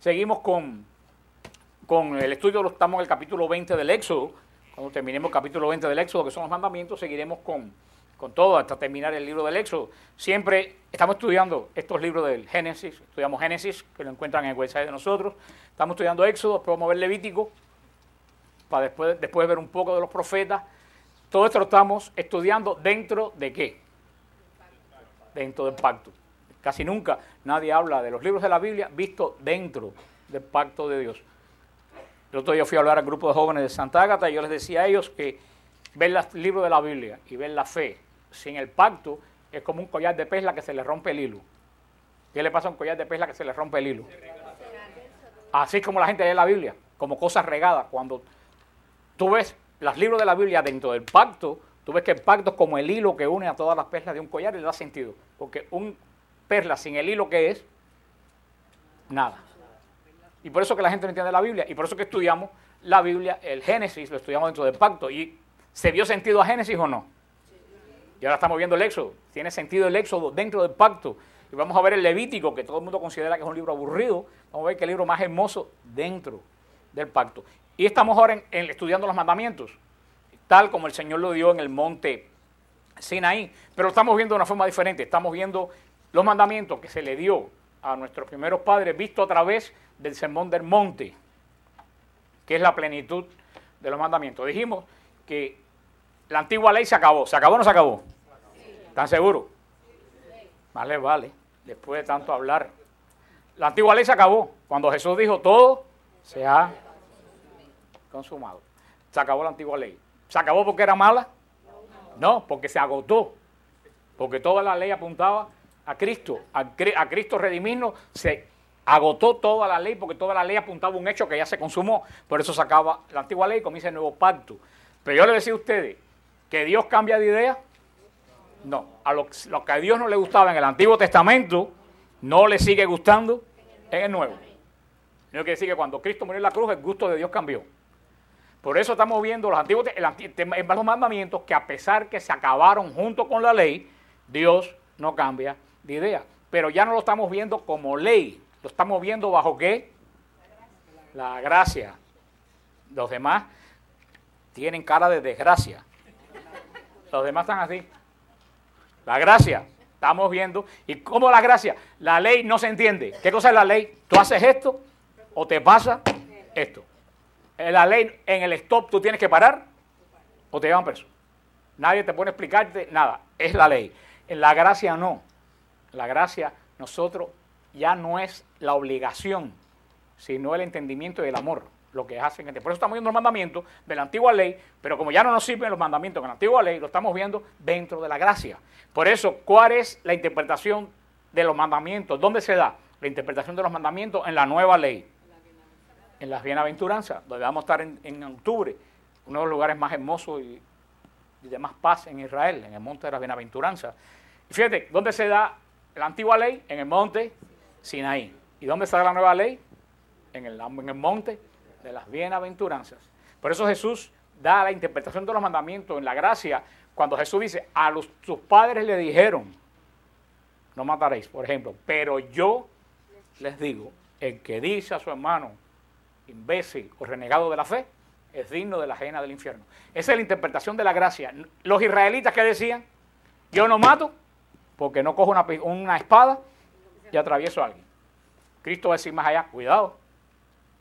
seguimos con, con el estudio, estamos en el capítulo 20 del Éxodo. Cuando terminemos el capítulo 20 del Éxodo, que son los mandamientos, seguiremos con, con todo hasta terminar el libro del Éxodo. Siempre estamos estudiando estos libros del Génesis, estudiamos Génesis, que lo encuentran en el website de nosotros. Estamos estudiando Éxodo, después vamos a ver Levítico, para después, después ver un poco de los profetas. Todo esto lo estamos estudiando dentro de qué? Dentro del pacto. Casi nunca nadie habla de los libros de la Biblia visto dentro del pacto de Dios. El otro día fui a hablar al grupo de jóvenes de Santa Ágata y yo les decía a ellos que ver los libros de la Biblia y ver la fe sin el pacto es como un collar de perla que se le rompe el hilo. ¿Qué le pasa a un collar de perla que se le rompe el hilo? Así como la gente lee la Biblia, como cosas regadas. Cuando tú ves los libros de la Biblia dentro del pacto, tú ves que el pacto es como el hilo que une a todas las perlas de un collar y le da sentido. Porque un perla sin el hilo que es, nada. Y por eso que la gente no entiende la Biblia. Y por eso que estudiamos la Biblia, el Génesis, lo estudiamos dentro del pacto. ¿Y se dio sentido a Génesis o no? Y ahora estamos viendo el Éxodo. Tiene sentido el Éxodo dentro del pacto. Y vamos a ver el Levítico, que todo el mundo considera que es un libro aburrido. Vamos a ver que el libro más hermoso dentro del pacto. Y estamos ahora en, estudiando los mandamientos, tal como el Señor lo dio en el monte Sinaí. Pero lo estamos viendo de una forma diferente. Estamos viendo los mandamientos que se le dio a nuestros primeros padres, visto a través del sermón del monte, que es la plenitud de los mandamientos. Dijimos que la antigua ley se acabó. ¿Se acabó o no se acabó? ¿Están seguros? Vale, vale. Después de tanto hablar. La antigua ley se acabó. Cuando Jesús dijo todo se ha consumado. Se acabó la antigua ley. ¿Se acabó porque era mala? No, porque se agotó. Porque toda la ley apuntaba a Cristo. A, Cristo redimirnos se agotó toda la ley porque toda la ley apuntaba a un hecho que ya se consumó. Por eso se acaba la antigua ley y comienza el nuevo pacto. Pero yo le decía a ustedes que Dios cambia de idea. No, a lo, que a Dios no le gustaba en el Antiguo Testamento, no le sigue gustando en el Nuevo. No quiere decir que cuando Cristo murió en la cruz, el gusto de Dios cambió. Por eso estamos viendo los antiguos mandamientos que a pesar que se acabaron junto con la ley, Dios no cambia de idea. Pero ya no lo estamos viendo como ley, lo estamos viendo bajo qué? La gracia. Los demás tienen cara de desgracia. Los demás están así. La gracia, estamos viendo. ¿Y cómo la gracia? La ley no se entiende. ¿Qué cosa es la ley? Tú haces esto o te pasa esto. En la ley, en el stop, tú tienes que parar o te llevan preso. Nadie te pone a explicarte nada. Es la ley. En la gracia no. La gracia, nosotros ya no es la obligación, sino el entendimiento y el amor lo que hacen. Por eso estamos viendo los mandamientos de la antigua ley, pero como ya no nos sirven los mandamientos de la antigua ley, lo estamos viendo dentro de la gracia. Por eso, ¿cuál es la interpretación de los mandamientos? ¿Dónde se da la interpretación de los mandamientos? En la nueva ley. En las bienaventuranzas, donde vamos a estar en, octubre, uno de los lugares más hermosos y, de más paz en Israel, en el monte de las bienaventuranzas. Fíjate, ¿dónde se da la antigua ley? En el monte Sinaí. ¿Y dónde da la nueva ley? En el, en el monte de las bienaventuranzas. Por eso Jesús da la interpretación de los mandamientos en la gracia, cuando Jesús dice, a sus padres le dijeron, no mataréis, por ejemplo, pero yo les digo, el que dice a su hermano, imbécil o renegado de la fe, es digno de la ajena del infierno. Esa es la interpretación de la gracia. Los israelitas que decían, yo no mato porque no cojo una, espada y atravieso a alguien. Cristo va a decir más allá, cuidado,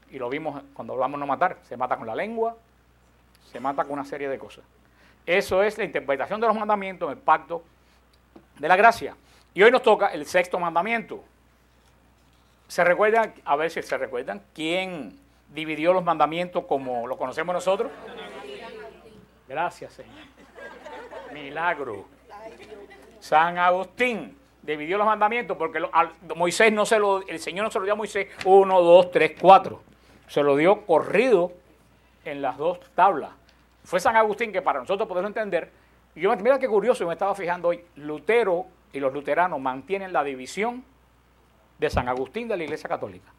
y lo vimos cuando hablamos no matar, se mata con la lengua, se mata con una serie de cosas. Eso es la interpretación de los mandamientos en el pacto de la gracia. Y hoy nos toca el sexto mandamiento. ¿Se recuerdan, a ver si se recuerdan, quién dividió los mandamientos como lo conocemos nosotros? Gracias, Señor. Milagro. San Agustín dividió los mandamientos porque Moisés no se lo, el Señor no se lo dio a Moisés uno, dos, tres, cuatro se lo dio corrido en las dos tablas. Fue San Agustín que para nosotros poderlo entender, y yo mira qué curioso, me estaba fijando hoy, Lutero y los luteranos mantienen la división de San Agustín de la Iglesia Católica.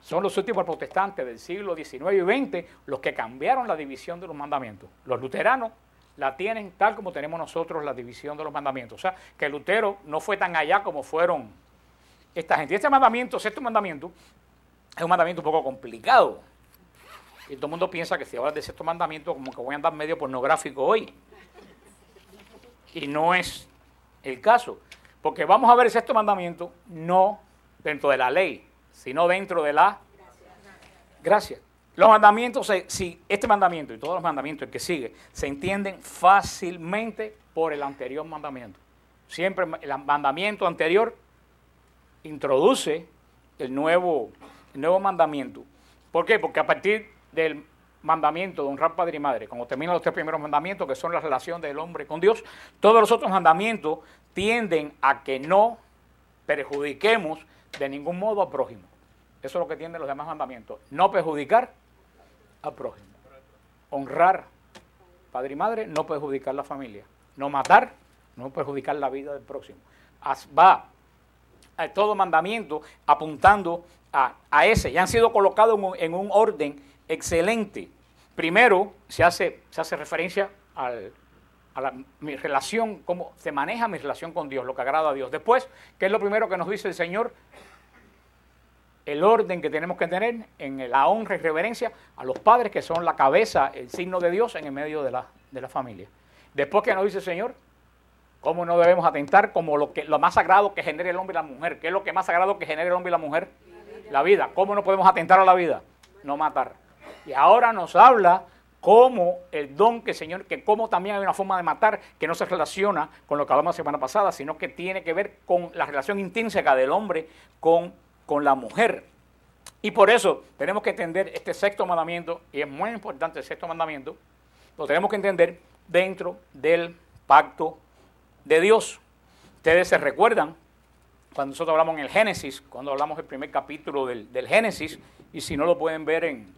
Son los últimos protestantes del siglo XIX y XX los que cambiaron la división de los mandamientos. Los luteranos la tienen tal como tenemos nosotros la división de los mandamientos. O sea, que Lutero no fue tan allá como fueron esta gente. Este mandamiento, sexto mandamiento, es un mandamiento un poco complicado. Y todo el mundo piensa que si hablas de sexto mandamiento, como que voy a andar medio pornográfico hoy. Y no es el caso. Porque vamos a ver el sexto mandamiento no dentro de la ley, sino dentro de la gracia. Los mandamientos, si este mandamiento y todos los mandamientos que sigue, se entienden fácilmente por el anterior mandamiento. Siempre el mandamiento anterior introduce el nuevo, el nuevo mandamiento. ¿Por qué? Porque a partir del mandamiento de honrar padre y madre, como terminan los tres primeros mandamientos, que son la relación del hombre con Dios, todos los otros mandamientos tienden a que no perjudiquemos de ningún modo al prójimo. Eso es lo que tienen los demás mandamientos. No perjudicar al prójimo. Honrar padre y madre, no perjudicar la familia. No matar, no perjudicar la vida del próximo. Va a todo mandamiento apuntando a, ese. Ya han sido colocados en un, orden excelente. Primero se hace, se hace referencia a mi relación, cómo se maneja mi relación con Dios, lo que agrada a Dios. Después, ¿qué es lo primero que nos dice el Señor? El orden que tenemos que tener en la honra y reverencia a los padres, que son la cabeza, el signo de Dios en el medio de la, de la familia. Después, ¿qué nos dice el Señor? ¿Cómo no debemos atentar como lo, que, lo más sagrado que genera el hombre y la mujer? ¿Qué es lo que más sagrado que genera el hombre y la mujer? La vida. ¿Cómo no podemos atentar a la vida? No matar. Y ahora nos habla cómo el don que el Señor, que como también hay una forma de matar que no se relaciona con lo que hablamos la semana pasada, sino que tiene que ver con la relación intrínseca del hombre con, con la mujer. Y por eso tenemos que entender este sexto mandamiento, y es muy importante el sexto mandamiento, lo tenemos que entender dentro del pacto de Dios. Ustedes se recuerdan cuando nosotros hablamos en el Génesis, cuando hablamos del primer capítulo del, Génesis, y si no lo pueden ver en,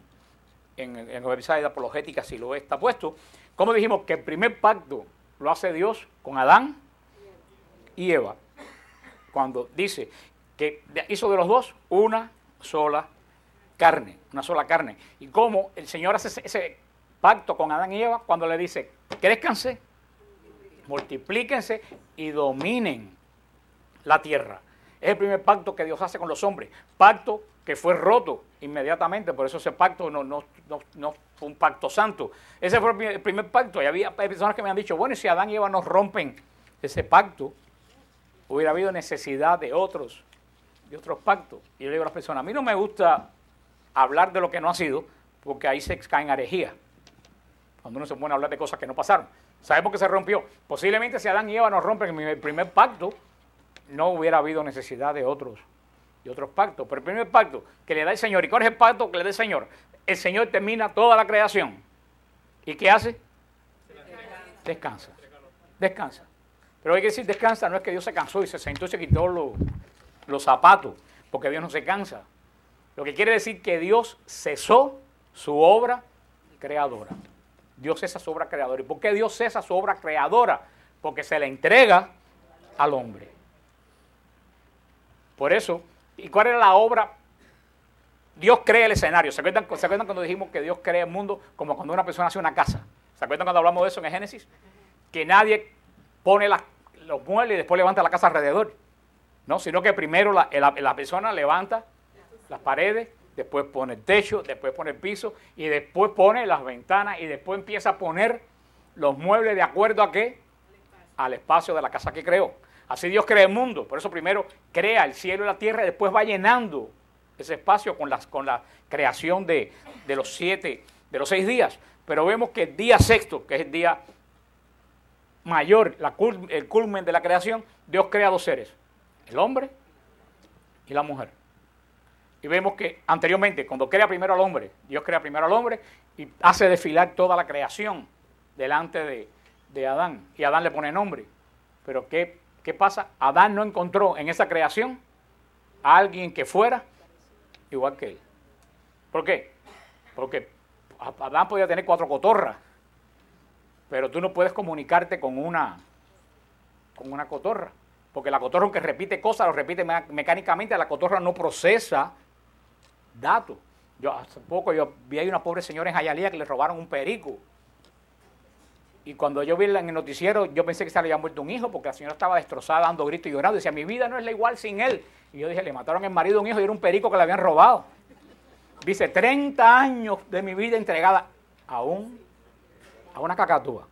en, en el website de Apologética, si lo está puesto, como dijimos que el primer pacto lo hace Dios con Adán y Eva, cuando dice que hizo de los dos una sola carne, una sola carne. Y cómo el Señor hace ese, pacto con Adán y Eva cuando le dice, crezcanse multiplíquense y dominen la tierra. Es el primer pacto que Dios hace con los hombres. Pacto que fue roto inmediatamente, por eso ese pacto no, no, no, fue un pacto santo. Ese fue el primer pacto y había personas que me han dicho, bueno, si Adán y Eva nos rompen ese pacto, hubiera habido necesidad de otros, de otros pactos. Y yo le digo a las personas, a mí no me gusta hablar de lo que no ha sido, porque ahí se cae en herejía. Cuando uno se pone a hablar de cosas que no pasaron. Sabemos que se rompió. Posiblemente si Adán y Eva no rompen el primer pacto, no hubiera habido necesidad de otros, de otros pactos. Pero el primer pacto que le da el Señor, ¿y cuál es el pacto que le da el Señor? El Señor termina toda la creación. ¿Y qué hace? Descansa. Descansa. Pero hay que decir descansa, no es que Dios se cansó y se sentó y se quitó los, los zapatos, porque Dios no se cansa. Lo que quiere decir que Dios cesó su obra creadora. Dios cesa su obra creadora. ¿Y por qué Dios cesa su obra creadora? Porque se le entrega al hombre. Por eso, ¿y cuál era la obra? Dios crea el escenario. ¿Se acuerdan, cuando dijimos que Dios crea el mundo como cuando una persona hace una casa? ¿Se acuerdan cuando hablamos de eso en Génesis? Que nadie pone los muebles y después levanta la casa alrededor. No, sino que primero la, persona levanta las paredes, después pone el techo, después pone el piso y después pone las ventanas y después empieza a poner los muebles de acuerdo a qué? Al espacio de la casa que creó. Así Dios crea el mundo. Por eso primero crea el cielo y la tierra y después va llenando ese espacio con, las, con la creación de, los siete, de los seis días. Pero vemos que el día sexto, que es el día mayor, el culmen de la creación, Dios crea dos seres, el hombre y la mujer. Y vemos que anteriormente, cuando crea primero al hombre, Dios crea primero al hombre y hace desfilar toda la creación delante de, Adán. Y Adán le pone nombre. Pero ¿qué, ¿qué pasa? Adán no encontró en esa creación a alguien que fuera igual que él. ¿Por qué? Porque Adán podía tener cuatro cotorras, pero tú no puedes comunicarte con una, con una cotorra, porque la cotorra aunque repite cosas, lo repite mecánicamente, la cotorra no procesa datos. Yo hace poco yo vi ahí una pobre señora en Jayalía que le robaron un perico. Y cuando yo vi en el noticiero, yo pensé que se le había muerto un hijo, porque la señora estaba destrozada, dando gritos y llorando. Decía, mi vida no es la igual sin él. Y yo dije, le mataron el marido a un hijo y era un perico que le habían robado. Dice, 30 años de mi vida entregada a, un, a una cacatúa.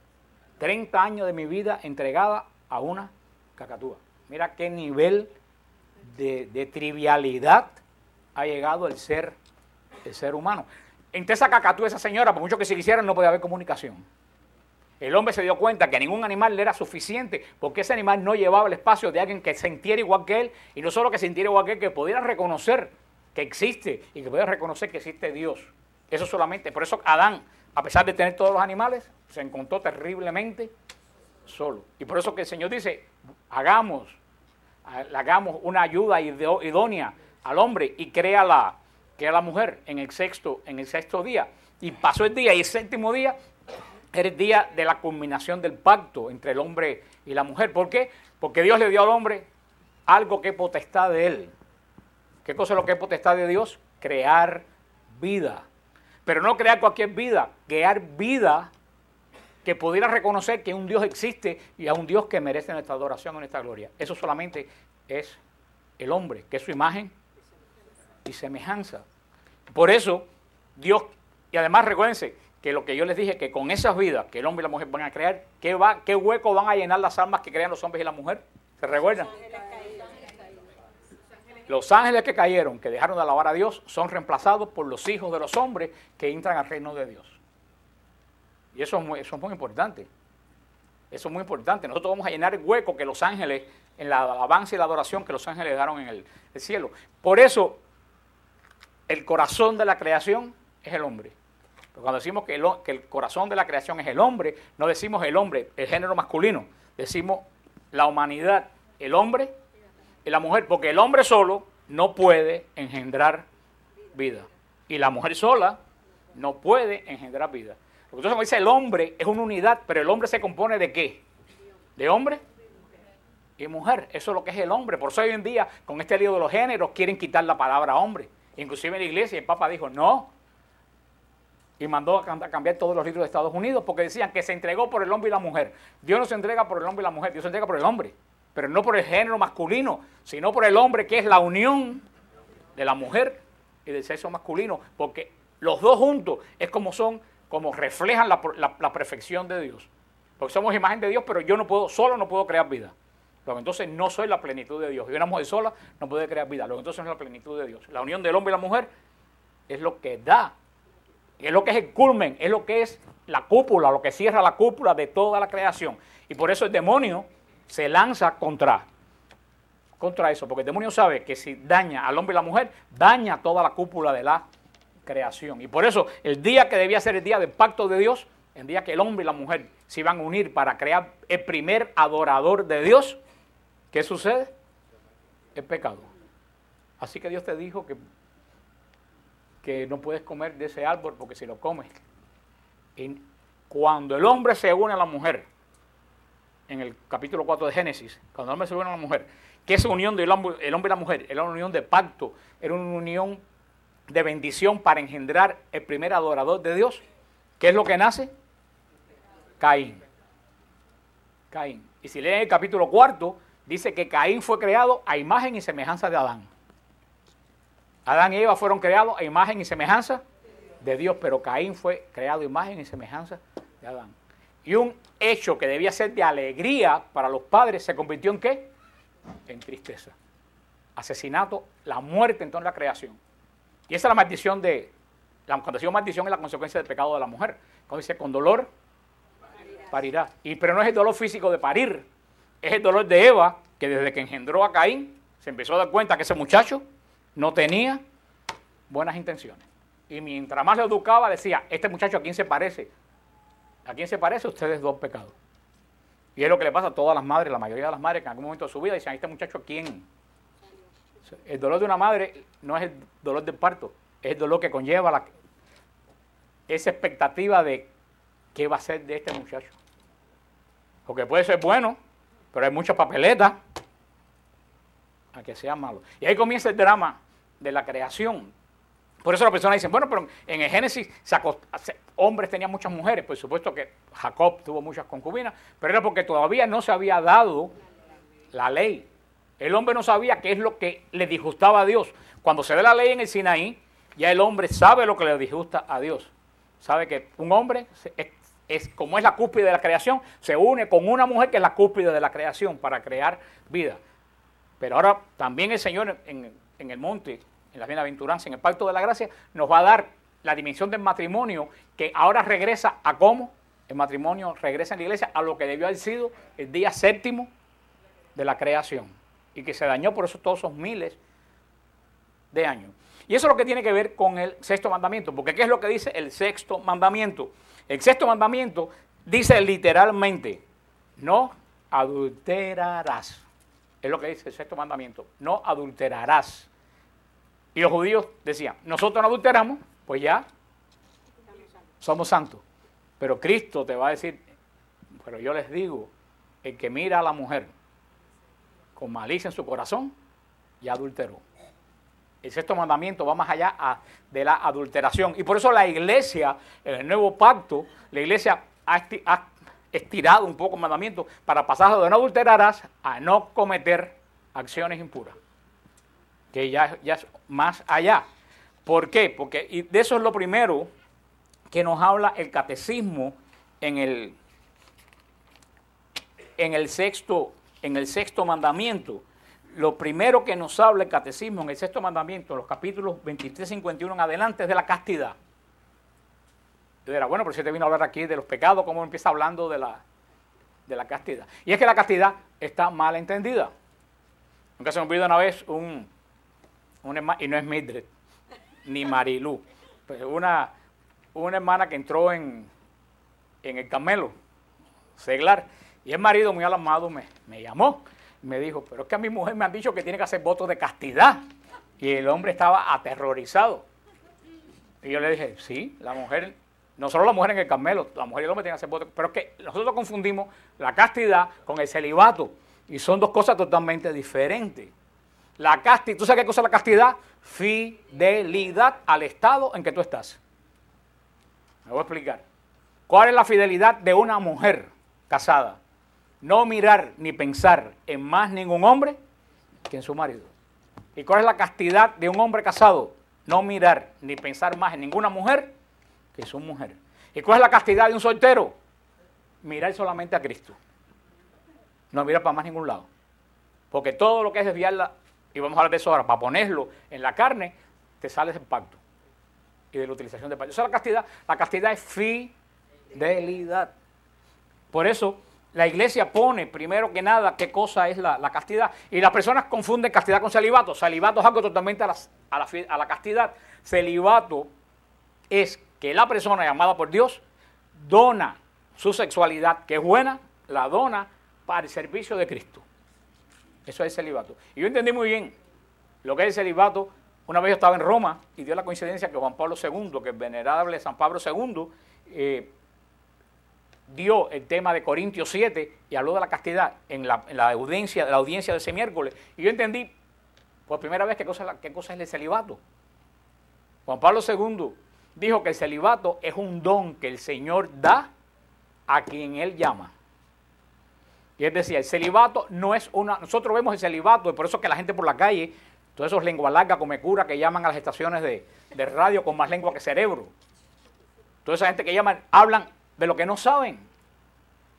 30 años de mi vida entregada a una cacatúa. Mira qué nivel de, trivialidad ha llegado el ser, el ser humano. Entre esa cacatúa, esa señora, por mucho que se quisieran, no podía haber comunicación. El hombre se dio cuenta que ningún animal le era suficiente porque ese animal no llevaba el espacio de alguien que sintiera igual que él y no solo que sintiera igual que él, que pudiera reconocer que existe y que pudiera reconocer que existe Dios. Eso solamente, por eso Adán, a pesar de tener todos los animales, se encontró terriblemente solo. Y por eso que el Señor dice, hagamos, hagamos una ayuda idónea al hombre y crea la, crea la mujer en el sexto, en el sexto día. Y pasó el día y el séptimo día era el día de la culminación del pacto entre el hombre y la mujer. ¿Por qué? Porque Dios le dio al hombre algo que es potestad de él. ¿Qué cosa es lo que es potestad de Dios? Crear vida. Pero no crear cualquier vida, crear vida que pudiera reconocer que un Dios existe y a un Dios que merece nuestra adoración y nuestra gloria. Eso solamente es el hombre, que es su imagen y semejanza. Por eso, Dios, y además recuérdense que lo que yo les dije, que con esas vidas que el hombre y la mujer van a crear, ¿qué, va, qué hueco van a llenar las almas que crean los hombres y la mujer? ¿Se recuerdan? Los ángeles que cayeron, que dejaron de alabar a Dios, son reemplazados por los hijos de los hombres que entran al reino de Dios. Y eso es muy, importante. Eso es muy importante. Nosotros vamos a llenar el hueco que los ángeles, en la alabanza y la adoración que los ángeles dejaron en el, cielo. Por eso, el corazón de la creación es el hombre. Cuando decimos que el corazón de la creación es el hombre, no decimos el hombre, el género masculino. Decimos la humanidad, el hombre y la mujer. Porque el hombre solo no puede engendrar vida. Y la mujer sola no puede engendrar vida. Entonces, como dice el hombre, es una unidad, pero el hombre se compone de qué? De hombre y mujer. Eso es lo que es el hombre. Por eso hoy en día, con este lío de los géneros, quieren quitar la palabra hombre. Inclusive en la iglesia, el Papa dijo, no. Y mandó a cambiar todos los libros de Estados Unidos porque decían que se entregó por el hombre y la mujer. Dios no se entrega por el hombre y la mujer, Dios se entrega por el hombre. Pero no por el género masculino, sino por el hombre, que es la unión de la mujer y del sexo masculino. Porque los dos juntos es como son como reflejan la, perfección de Dios. Porque somos imagen de Dios, pero yo no puedo, solo no puedo crear vida. Luego entonces no soy la plenitud de Dios. Y una mujer sola no puede crear vida. Luego entonces no es la plenitud de Dios. La unión del hombre y la mujer es lo que da. Es lo que es el culmen, es lo que es la cúpula, lo que cierra la cúpula de toda la creación. Y por eso el demonio se lanza contra, contra eso. Porque el demonio sabe que si daña al hombre y la mujer, daña toda la cúpula de la creación. Y por eso el día que debía ser el día del pacto de Dios, el día que el hombre y la mujer se iban a unir para crear el primer adorador de Dios, ¿qué sucede? El pecado. Así que Dios te dijo que, que no puedes comer de ese árbol porque si lo comes. Y cuando el hombre se une a la mujer, en el capítulo 4 de Génesis, cuando el hombre se une a la mujer, que esa unión del hombre, el hombre y la mujer era una unión de pacto, era una unión de bendición para engendrar el primer adorador de Dios. ¿Qué es lo que nace? Caín. Caín. Y si leen el capítulo cuarto, dice que Caín fue creado a imagen y semejanza de Adán. Adán y Eva fueron creados a imagen y semejanza de Dios, pero Caín fue creado a imagen y semejanza de Adán. Y un hecho que debía ser de alegría para los padres se convirtió en qué? En tristeza. Asesinato, la muerte en toda la creación. Y esa es la maldición de, la, cuando maldición es la consecuencia del pecado de la mujer. Cuando dice con dolor parirá. Y, pero no es el dolor físico de parir, es el dolor de Eva, que desde que engendró a Caín, se empezó a dar cuenta que ese muchacho no tenía buenas intenciones. Y mientras más lo educaba, decía, este muchacho a quién se parece. ¿A quién se parece? Ustedes dos pecados. Y es lo que le pasa a todas las madres, la mayoría de las madres que en algún momento de su vida dicen, este muchacho a quién el dolor de una madre no es el dolor del parto, es el dolor que conlleva la, esa expectativa de qué va a ser de este muchacho. Porque puede ser bueno, pero hay muchas papeletas a que sea malo. Y ahí comienza el drama de la creación. Por eso la persona dice, bueno, pero en el Génesis hombres tenían muchas mujeres, por supuesto que Jacob tuvo muchas concubinas, pero era porque todavía no se había dado la ley. El hombre no sabía qué es lo que le disgustaba a Dios. Cuando se ve la ley en el Sinaí, Ya el hombre sabe lo que le disgusta a Dios. Sabe que un hombre es, como es la cúspide de la creación, se une con una mujer que es la cúspide de la creación para crear vida. Pero ahora también el Señor en, en el monte, en la bienaventuranza, en el pacto de la gracia, nos va a dar la dimensión del matrimonio que ahora regresa a cómo el matrimonio regresa en la iglesia a lo que debió haber sido el día séptimo de la creación y que se dañó por eso todos esos miles de años. Y eso es lo que tiene que ver con el sexto mandamiento, porque ¿qué es lo que dice el sexto mandamiento? El sexto mandamiento dice literalmente, no adulterarás. Es lo que dice el sexto mandamiento, no adulterarás. Y los judíos decían, nosotros no adulteramos, pues ya somos santos. Pero Cristo te va a decir, pero yo les digo, el que mira a la mujer con malicia en su corazón, ya adulteró. El sexto mandamiento va más allá de la adulteración. Y por eso la iglesia, en el nuevo pacto, la iglesia ha, estirado un poco el mandamiento para pasar de no adulterarás a no cometer acciones impuras. Que ya, es más allá. ¿Por qué? Porque y de eso es lo primero que nos habla el catecismo en el, en el, sexto, en el sexto mandamiento. Lo primero que nos habla el catecismo en el sexto mandamiento, los capítulos 23, 51 en adelante, es de la castidad. Yo era bueno, pero si te vino a hablar aquí de los pecados, ¿cómo empieza hablando de la, de la castidad? Y es que la castidad está mal entendida. Nunca se me olvidó una vez un, un y no es Mildred, ni Marilú, pues una, una hermana que entró en, en el Carmelo, Seglar, y el marido muy alarmado me, me llamó, me dijo, pero es que a mi mujer me han dicho que tiene que hacer votos de castidad. Y el hombre estaba aterrorizado. Y yo le dije, sí, la mujer, no solo la mujer en el Carmelo, la mujer y el hombre tienen que hacer votos, pero es que nosotros confundimos la castidad con el celibato. Y son dos cosas totalmente diferentes. La castidad, ¿tú sabes qué cosa es la castidad? Fidelidad al estado en que tú estás. Me voy a explicar. ¿Cuál es la fidelidad de una mujer casada? No mirar ni pensar en más ningún hombre que en su marido. ¿Y cuál es la castidad de un hombre casado? No mirar ni pensar más en ninguna mujer que en su mujer. ¿Y cuál es la castidad de un soltero? Mirar solamente a Cristo. No mirar para más ningún lado. Porque todo lo que es desviarla, y vamos a hablar de eso ahora, para ponerlo en la carne, te sale del pacto y de la utilización de pacto. Esa es la castidad. La castidad es fidelidad. Por eso la iglesia pone primero que nada qué cosa es la, castidad. Y las personas confunden castidad con celibato. Celibato es algo totalmente a la, castidad. Celibato es que la persona llamada por Dios dona su sexualidad, que es buena, la dona para el servicio de Cristo. Eso es celibato. Y yo entendí muy bien lo que es el celibato una vez yo estaba en Roma y dio la coincidencia que Juan Pablo II, que el venerable San Pablo II, dio el tema de Corintios 7 y habló de la castidad en la, audiencia, la audiencia de ese miércoles. Y yo entendí por primera vez qué cosa, qué cosa es el celibato. Juan Pablo II dijo que el celibato es un don que el Señor da a quien Él llama. Y él decía, el celibato no es una... Nosotros vemos el celibato, y por eso que la gente por la calle todos esos lengua larga, come cura, que llaman a las estaciones de, radio con más lengua que cerebro. Toda esa gente que llaman, hablan de lo que no saben.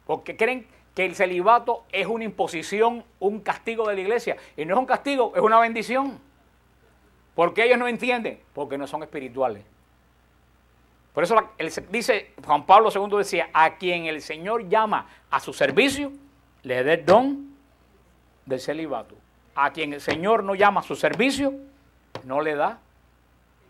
Porque creen que el celibato es una imposición, un castigo de la iglesia. Y no es un castigo, es una bendición. Porque ellos no entienden, porque no son espirituales. Por eso dice Juan Pablo II decía, a quien el Señor llama a su servicio, le dé el don del celibato a quien el Señor no llama a su servicio, no le da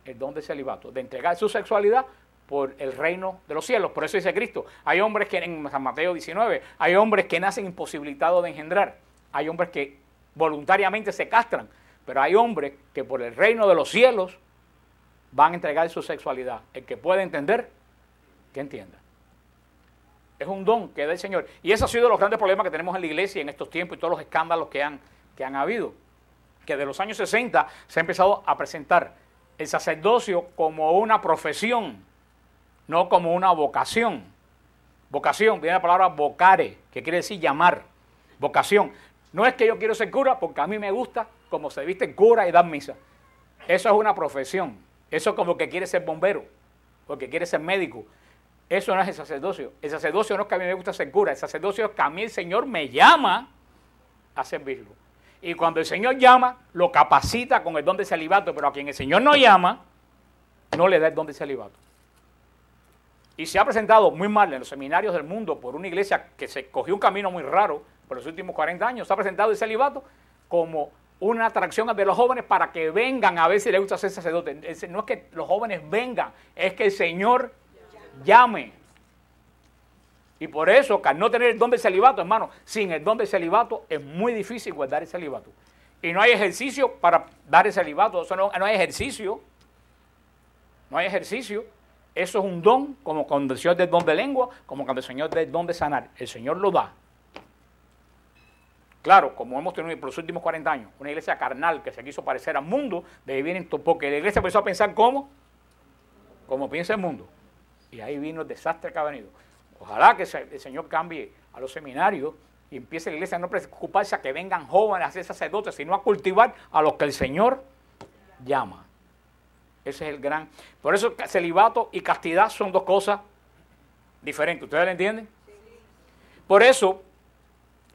el don de celibato, de entregar su sexualidad por el reino de los cielos. Por eso dice Cristo, hay hombres que en San Mateo 19, hay hombres que nacen imposibilitados de engendrar, hay hombres que voluntariamente se castran, pero hay hombres que por el reino de los cielos van a entregar su sexualidad. El que puede entender, que entienda. Es un don que da el Señor. Y ese ha sido los grandes problemas que tenemos en la iglesia en estos tiempos y todos los escándalos que han que han habido, que de los años 60 se ha empezado a presentar el sacerdocio como una profesión, no como una vocación. Vocación, viene la palabra vocare, que quiere decir llamar. Vocación. No es que yo quiero ser cura porque a mí me gusta como se viste cura y dar misa. Eso es una profesión. Eso es como que quiere ser bombero, porque quiere ser médico. Eso no es el sacerdocio. El sacerdocio no es que a mí me gusta ser cura. El sacerdocio es que a mí el Señor me llama a servirlo. Y cuando el Señor llama, lo capacita con el don de celibato, pero a quien el Señor no llama, no le da el don de celibato. Y se ha presentado muy mal en los seminarios del mundo por una iglesia que se cogió un camino muy raro por los últimos 40 años. Se ha presentado el celibato como una atracción de los jóvenes para que vengan a ver si les gusta ser sacerdote. No es que los jóvenes vengan, es que el Señor llame. Y por eso, al no tener el don del celibato, hermano, sin el don del celibato es muy difícil guardar el celibato. Y no hay ejercicio para dar el celibato, eso no, hay ejercicio. No hay ejercicio. Eso es un don, como cuando el Señor del don de lengua, como cuando el Señor del don de sanar. El Señor lo da. Claro, como hemos tenido por los últimos 40 años, una iglesia carnal que se quiso parecer al mundo, de ahí vienen, porque la iglesia empezó a pensar cómo, como piensa el mundo. Y ahí vino el desastre que ha venido. Ojalá que el Señor cambie a los seminarios y empiece la iglesia a no preocuparse a que vengan jóvenes a ser sacerdotes, sino a cultivar a los que el Señor llama. Ese es el gran. Por eso celibato y castidad son dos cosas diferentes. ¿Ustedes lo entienden? Por eso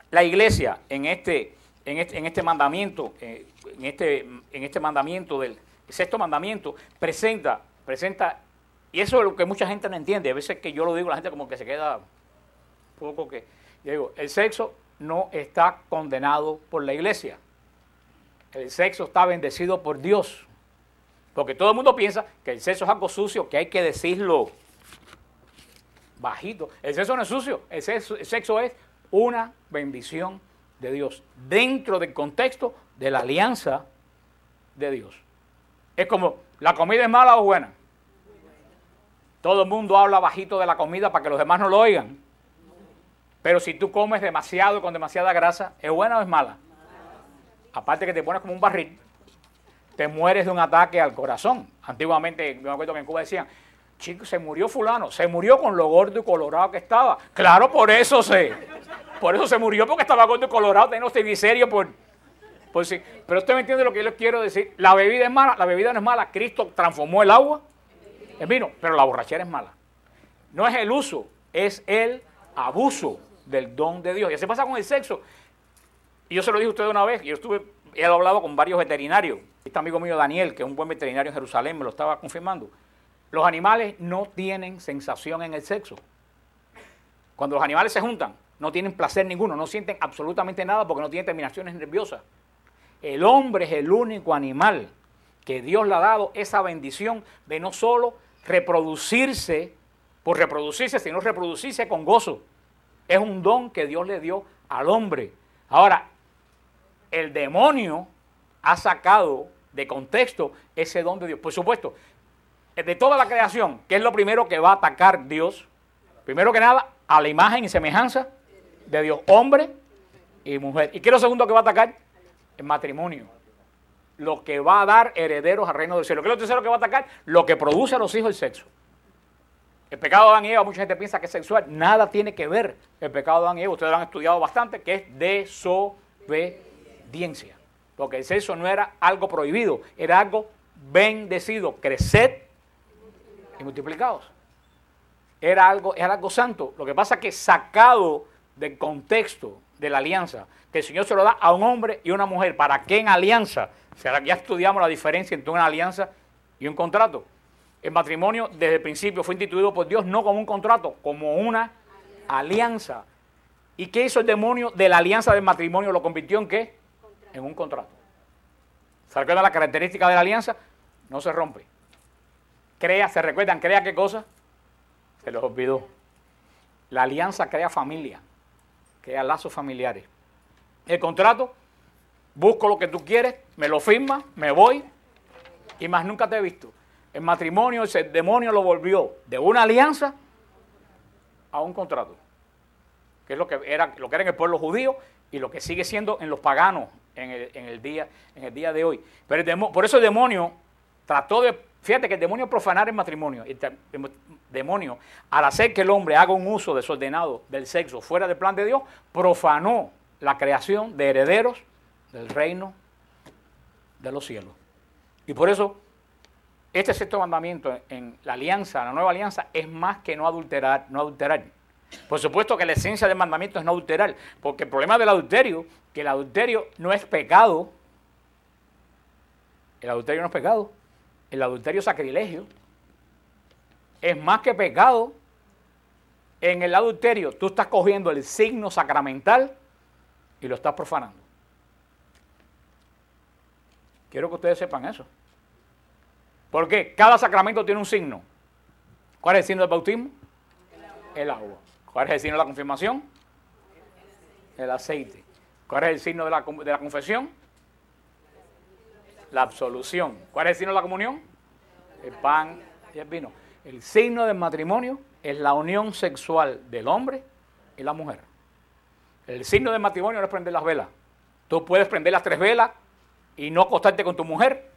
la iglesia en este, en este, en este mandamiento, eh, en, este, en este mandamiento del sexto mandamiento, presenta, presenta y eso es lo que mucha gente no entiende. A veces que yo lo digo, la gente como que se queda poco que... Yo digo, el sexo no está condenado por la iglesia. El sexo está bendecido por Dios. Porque todo el mundo piensa que el sexo es algo sucio, que hay que decirlo bajito. El sexo no es sucio, el sexo, es una bendición de Dios dentro del contexto de la alianza de Dios. Es como, ¿la comida es mala o buena? Todo el mundo habla bajito de la comida para que los demás no lo oigan. Pero si tú comes demasiado con demasiada grasa, ¿es buena o es mala? Aparte que te pones como un barril, te mueres de un ataque al corazón. Antiguamente, me acuerdo que en Cuba decían, chicos, se murió fulano, se murió con lo gordo y colorado que estaba. Claro, por eso se, por eso se murió, porque estaba gordo y colorado, tenía los triglicéridos por, por sí. Pero usted me entiende lo que yo les quiero decir. La bebida es mala, la bebida no es mala. Cristo transformó el agua es vino, pero la borrachera es mala. No es el uso, es el abuso del don de Dios. Y así pasa con el sexo. Y yo se lo dije a usted una vez, yo estuve, he hablado con varios veterinarios. Este amigo mío Daniel, que es un buen veterinario en Jerusalén, me lo estaba confirmando. Los animales no tienen sensación en el sexo. Cuando los animales se juntan, no tienen placer ninguno, no sienten absolutamente nada porque no tienen terminaciones nerviosas. El hombre es el único animal que Dios le ha dado esa bendición de no solo reproducirse por reproducirse, sino reproducirse con gozo. Es un don que Dios le dio al hombre. Ahora, el demonio ha sacado de contexto ese don de Dios. Por supuesto, de toda la creación, ¿qué es lo primero que va a atacar Dios? Primero que nada, a la imagen y semejanza de Dios, hombre y mujer. ¿Y qué es lo segundo que va a atacar? El matrimonio lo que va a dar herederos al reino del cielo. ¿Qué es lo tercero que va a atacar? Lo que produce a los hijos el sexo. El pecado de Adán y Eva, mucha gente piensa que es sexual. Nada tiene que ver el pecado de Adán y Eva. Ustedes lo han estudiado bastante, que es desobediencia. Porque el sexo no era algo prohibido, era algo bendecido. Creced y multiplicados. Era algo, era algo santo. Lo que pasa es que sacado del contexto de la alianza, que el Señor se lo da a un hombre y una mujer. ¿Para qué en alianza? ya estudiamos la diferencia entre una alianza y un contrato. El matrimonio desde el principio fue instituido por Dios no como un contrato, como una alianza. ¿Y qué hizo el demonio de la alianza del matrimonio? ¿Lo convirtió en qué? En un contrato. ¿Se recuerdan la característica de la alianza? No se rompe. Crea, ¿se recuerdan? ¿Crea qué cosa? Se los olvidó. La alianza crea familia, crea lazos familiares. El contrato busco lo que tú quieres, me lo firmas, me voy y más nunca te he visto. El matrimonio, ese demonio lo volvió de una alianza a un contrato, que es lo que era, lo que era en el pueblo judío y lo que sigue siendo en los paganos en el, día, en el día de hoy. Pero por eso el demonio trató de, fíjate que el demonio profanar el matrimonio, el demonio, al hacer que el hombre haga un uso desordenado del sexo fuera del plan de Dios, profanó la creación de herederos del reino de los cielos. Y por eso este sexto mandamiento en la alianza, la nueva alianza, es más que no adulterar, no adulterar. Por supuesto que la esencia del mandamiento es no adulterar, porque el problema del adulterio, que el adulterio no es pecado, el adulterio no es pecado, el adulterio es sacrilegio, es más que pecado. En el adulterio tú estás cogiendo el signo sacramental y lo estás profanando. Quiero que ustedes sepan eso. Porque cada sacramento tiene un signo. ¿Cuál es el signo del bautismo? El agua. ¿Cuál es el signo de la confirmación? El aceite. ¿Cuál es el signo de la, de la confesión? La absolución. ¿Cuál es el signo de la comunión? El pan y el vino. El signo del matrimonio es la unión sexual del hombre y la mujer. El signo del matrimonio no es prender las velas. Tú puedes prender las tres velas y no acostarte con tu mujer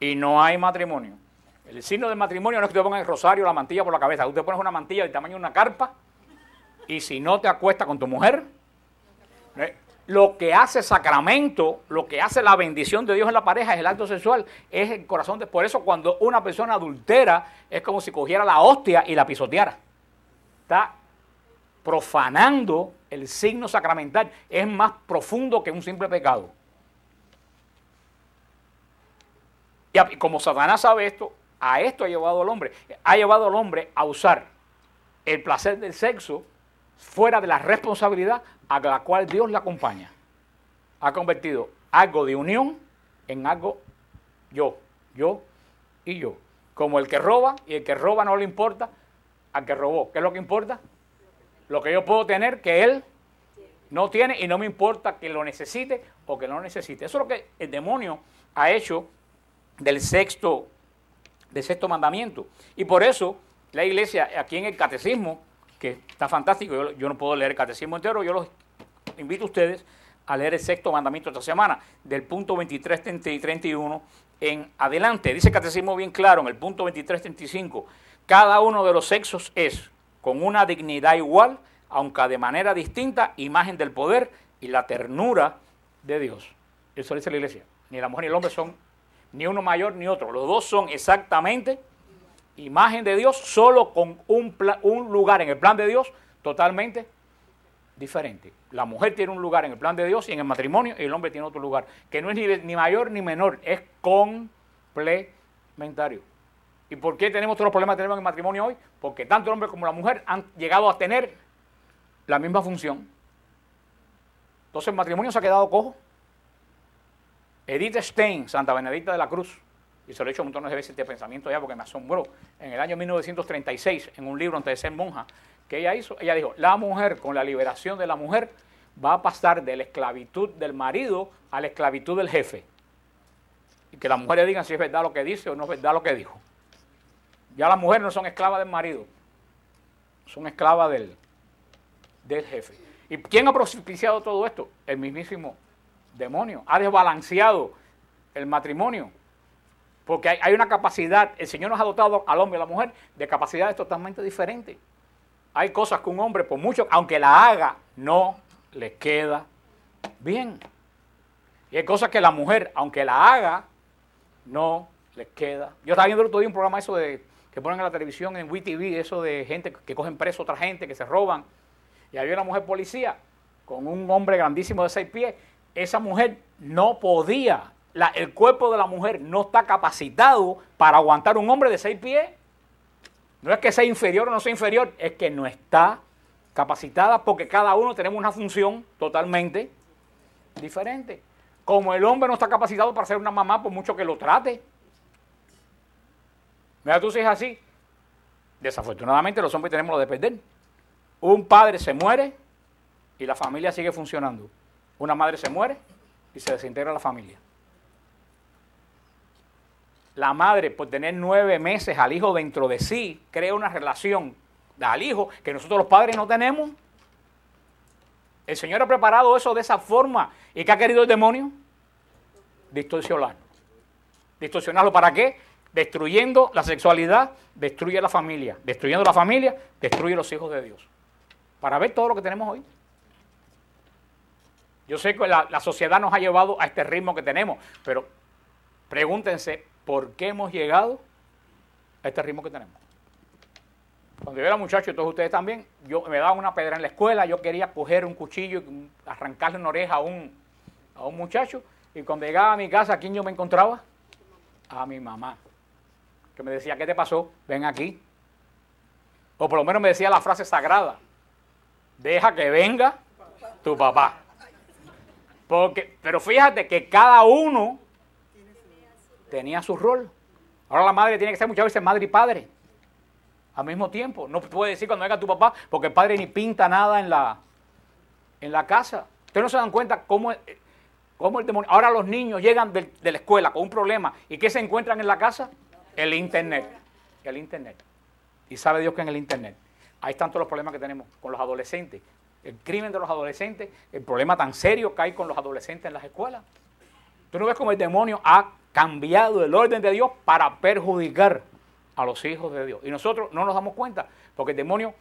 y no hay matrimonio. El signo del matrimonio no es que te pongas el rosario o la mantilla por la cabeza. Tú te pones una mantilla del tamaño de una carpa y si no te acuestas con tu mujer, ¿eh? lo que hace sacramento, lo que hace la bendición de Dios en la pareja es el acto sexual, es el corazón. De, por eso cuando una persona adultera es como si cogiera la hostia y la pisoteara. Está profanando el signo sacramental. Es más profundo que un simple pecado. Y como Satanás sabe esto, a esto ha llevado al hombre. Ha llevado al hombre a usar el placer del sexo fuera de la responsabilidad a la cual Dios le acompaña. Ha convertido algo de unión en algo yo, yo y yo. Como el que roba y el que roba no le importa al que robó. ¿Qué es lo que importa? Lo que yo puedo tener que él no tiene y no me importa que lo necesite o que no lo necesite. Eso es lo que el demonio ha hecho del sexto, del sexto mandamiento. Y por eso la iglesia aquí en el catecismo que está fantástico. Yo, no puedo leer el catecismo entero, yo los invito a ustedes a leer el sexto mandamiento esta semana, del punto 23, 30 y 31 en adelante. Dice el catecismo bien claro en el punto 23, 35, cada uno de los sexos es, con una dignidad igual, aunque de manera distinta, imagen del poder y la ternura de Dios. Eso dice la iglesia. Ni la mujer ni el hombre son ni uno mayor ni otro. Los dos son exactamente imagen de Dios, solo con un, lugar en el plan de Dios totalmente diferente. La mujer tiene un lugar en el plan de Dios y en el matrimonio, y el hombre tiene otro lugar, que no es ni, ni mayor ni menor, es complementario. ¿Y por qué tenemos todos los problemas que tenemos en el matrimonio hoy? Porque tanto el hombre como la mujer han llegado a tener la misma función. Entonces el matrimonio se ha quedado cojo. Edith Stein, Santa Benedicta de la Cruz, y se lo he hecho montones de veces este pensamiento ya porque me asombró, en el año 1936, en un libro antes de ser monja, que ella hizo, ella dijo, la mujer con la liberación de la mujer va a pasar de la esclavitud del marido a la esclavitud del jefe. Y que las mujeres digan si es verdad lo que dice o no es verdad lo que dijo. Ya las mujeres no son esclavas del marido, son esclavas del, del jefe. ¿Y quién ha propiciado todo esto? El mismísimo demonio. Ha desbalanceado el matrimonio. Porque hay, una capacidad, el Señor nos ha dotado al hombre y a la mujer de capacidades totalmente diferentes. Hay cosas que un hombre, por mucho, aunque la haga, no le queda bien. Y hay cosas que la mujer, aunque la haga, no le queda. Yo estaba viendo el otro día un programa eso de que ponen en la televisión en WeTV, eso de gente que cogen preso a otra gente, que se roban. Y había una mujer policía con un hombre grandísimo de seis pies. Esa mujer no podía el cuerpo de la mujer no está capacitado para aguantar un hombre de seis pies. No es que sea inferior o no sea inferior, es que no está capacitada porque cada uno tenemos una función totalmente diferente. Como el hombre no está capacitado para ser una mamá por mucho que lo trate. Mira tú si es así. Desafortunadamente los hombres tenemos lo de perder. Un padre se muere y la familia sigue funcionando. Una madre se muere y se desintegra la familia la madre, por tener nueve meses al hijo dentro de sí, crea una relación al hijo que nosotros los padres no tenemos. El Señor ha preparado eso de esa forma. ¿Y qué ha querido el demonio? Distorsionarlo. ¿Distorsionarlo para qué? Destruyendo la sexualidad, destruye la familia. Destruyendo la familia, destruye los hijos de Dios. Para ver todo lo que tenemos hoy. Yo sé que la, la sociedad nos ha llevado a este ritmo que tenemos, pero pregúntense, ¿Por qué hemos llegado a este ritmo que tenemos. Cuando yo era muchacho, y todos ustedes también, yo me daban una pedra en la escuela, yo quería coger un cuchillo y arrancarle una oreja a un, a un muchacho, y cuando llegaba a mi casa, ¿a quién yo me encontraba? A mi mamá, que me decía, ¿qué te pasó? Ven aquí. O por lo menos me decía la frase sagrada, deja que venga tu papá. Porque, pero fíjate que cada uno tenía su rol. Ahora la madre tiene que ser muchas veces madre y padre al mismo tiempo. No puede decir cuando venga tu papá, porque el padre ni pinta nada en la, en la casa. Ustedes no se dan cuenta cómo, cómo el demonio. Ahora los niños llegan de, de, la escuela con un problema. ¿Y qué se encuentran en la casa? El internet. El internet. Y sabe Dios que en el internet. Ahí están todos los problemas que tenemos con los adolescentes. El crimen de los adolescentes, el problema tan serio que hay con los adolescentes en las escuelas. Tú no ves cómo el demonio ha cambiado el orden de Dios para perjudicar a los hijos de Dios. Y nosotros no nos damos cuenta, porque el demonio,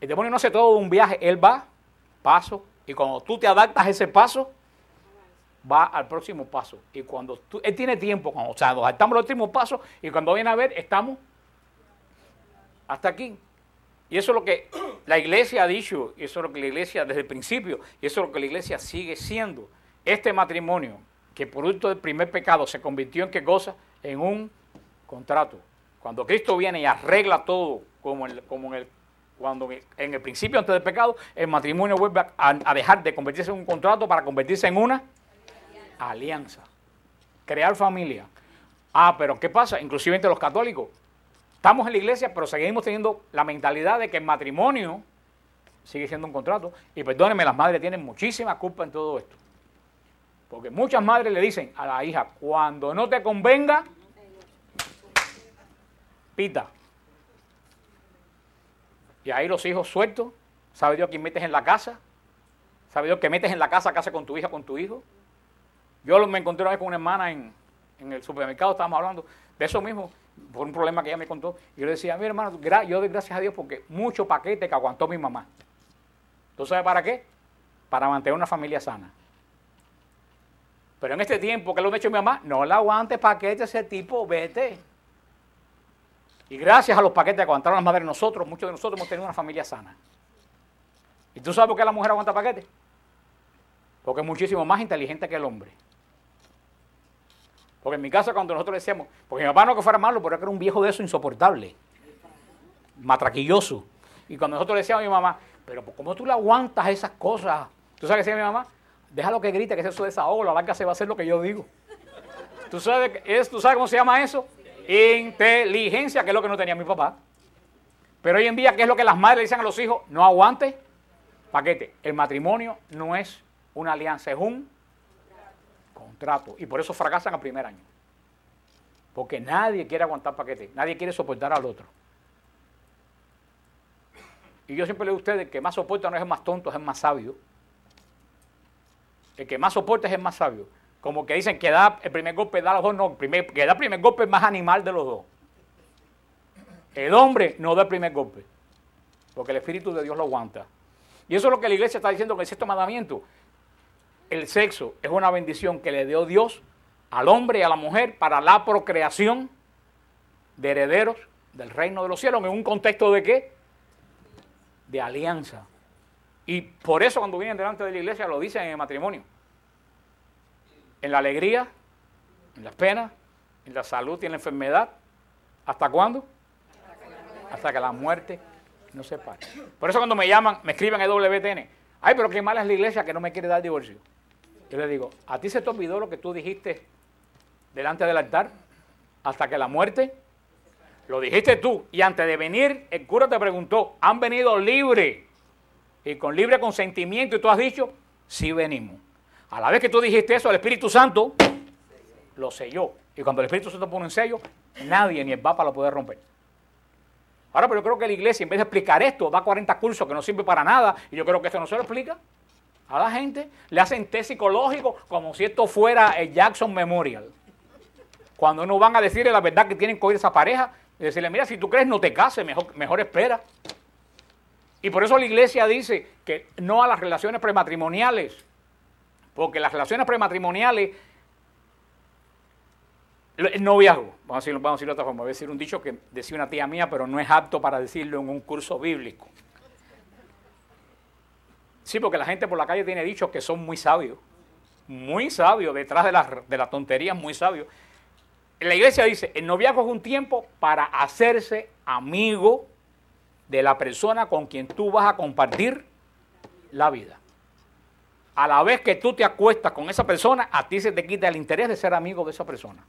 el demonio no hace todo un viaje, él va paso, y cuando tú te adaptas a ese paso, va al próximo paso. Y cuando tú, él tiene tiempo, cuando, o sea, nos adaptamos al último paso, y cuando viene a ver, estamos hasta aquí. Y eso es lo que la iglesia ha dicho, y eso es lo que la iglesia desde el principio, y eso es lo que la iglesia sigue siendo. Este matrimonio, que producto del primer pecado se convirtió en qué cosa? En un contrato. Cuando Cristo viene y arregla todo, como, como en el, cuando en el principio antes del pecado, el matrimonio vuelve a, a, dejar de convertirse en un contrato para convertirse en una alianza. Crear familia. Ah, pero ¿qué pasa? Inclusive entre los católicos. Estamos en la iglesia, pero seguimos teniendo la mentalidad de que el matrimonio sigue siendo un contrato. Y perdónenme, las madres tienen muchísima culpa en todo esto. Porque muchas madres le dicen a la hija, cuando no te convenga, pita. Y ahí los hijos sueltos, ¿sabe Dios quién metes en la casa? ¿Sabe Dios que metes en la casa, casa con tu hija, con tu hijo? Yo me encontré una vez con una hermana en, el supermercado, estábamos hablando de eso mismo, por un problema que ella me contó. Y yo le decía, mi hermano, yo doy gracias a Dios porque mucho paquete que aguantó mi mamá. ¿Tú sabes para qué? Para mantener una familia sana. Pero en este tiempo que lo ha hecho mi mamá, no la aguante paquete ese tipo, vete. Y gracias a los paquetes que aguantaron las madres, nosotros, muchos de nosotros hemos tenido una familia sana. ¿Y tú sabes por qué la mujer aguanta paquetes? Porque es muchísimo más inteligente que el hombre. Porque en mi casa cuando nosotros decíamos, porque mi papá no que fuera malo, pero era un viejo de eso insoportable, matraquilloso. Y cuando nosotros decíamos a mi mamá, pero ¿cómo tú le aguantas esas cosas? ¿Tú sabes qué decía mi mamá? Déjalo que grite, que es eso de desahogo, la larga se va a hacer lo que yo digo. ¿Tú sabes, es, ¿Tú sabes cómo se llama eso? Inteligencia, que es lo que no tenía mi papá. Pero hoy en día, ¿qué es lo que las madres le dicen a los hijos? No aguante paquete. El matrimonio no es una alianza, es un contrato. Y por eso fracasan al primer año. Porque nadie quiere aguantar paquete, nadie quiere soportar al otro. Y yo siempre le digo a ustedes, que más soporta no es el más tonto, es el más sabio. El que más soporta es el más sabio. Como que dicen que da el primer golpe, da los dos, no, el que da el primer golpe es más animal de los dos. El hombre no da el primer golpe, porque el Espíritu de Dios lo aguanta. Y eso es lo que la iglesia está diciendo con el sexto mandamiento. El sexo es una bendición que le dio Dios al hombre y a la mujer para la procreación de herederos del reino de los cielos, en un contexto de qué? De alianza. Y por eso cuando vienen delante de la iglesia lo dicen en el matrimonio en la alegría, en las penas, en la salud y en la enfermedad. ¿Hasta cuándo? Hasta que la muerte no se pare. Por eso cuando me llaman, me escriben en WTN, ay, pero qué mala es la iglesia que no me quiere dar divorcio. Yo le digo, ¿a ti se te olvidó lo que tú dijiste delante del altar? Hasta que la muerte, lo dijiste tú. Y antes de venir, el cura te preguntó, ¿han venido libre? Y con libre consentimiento, y tú has dicho, sí venimos. A la vez que tú dijiste eso, el Espíritu Santo lo selló. Y cuando el Espíritu Santo pone un sello, nadie ni el Papa lo puede romper. Ahora, pero yo creo que la iglesia, en vez de explicar esto, da 40 cursos que no sirven para nada, y yo creo que esto no se lo explica a la gente. Le hacen test psicológico como si esto fuera el Jackson Memorial. Cuando no van a decirle la verdad que tienen que oír esa pareja, y decirle, mira, si tú crees, no te cases, mejor espera. Y por eso la iglesia dice que no a las relaciones prematrimoniales, porque las relaciones prematrimoniales El noviazgo, vamos a decirlo, vamos a decirlo de otra forma, voy a decir un dicho que decía una tía mía, pero no es apto para decirlo en un curso bíblico. Sí, porque la gente por la calle tiene dichos que son muy sabios, muy sabios, detrás de la, de la tontería muy sabios. La iglesia dice, el noviazgo es un tiempo para hacerse amigo de la persona con quien tú vas a compartir la vida. A la vez que tú te acuestas con esa persona, a ti se te quita el interés de ser amigo de esa persona.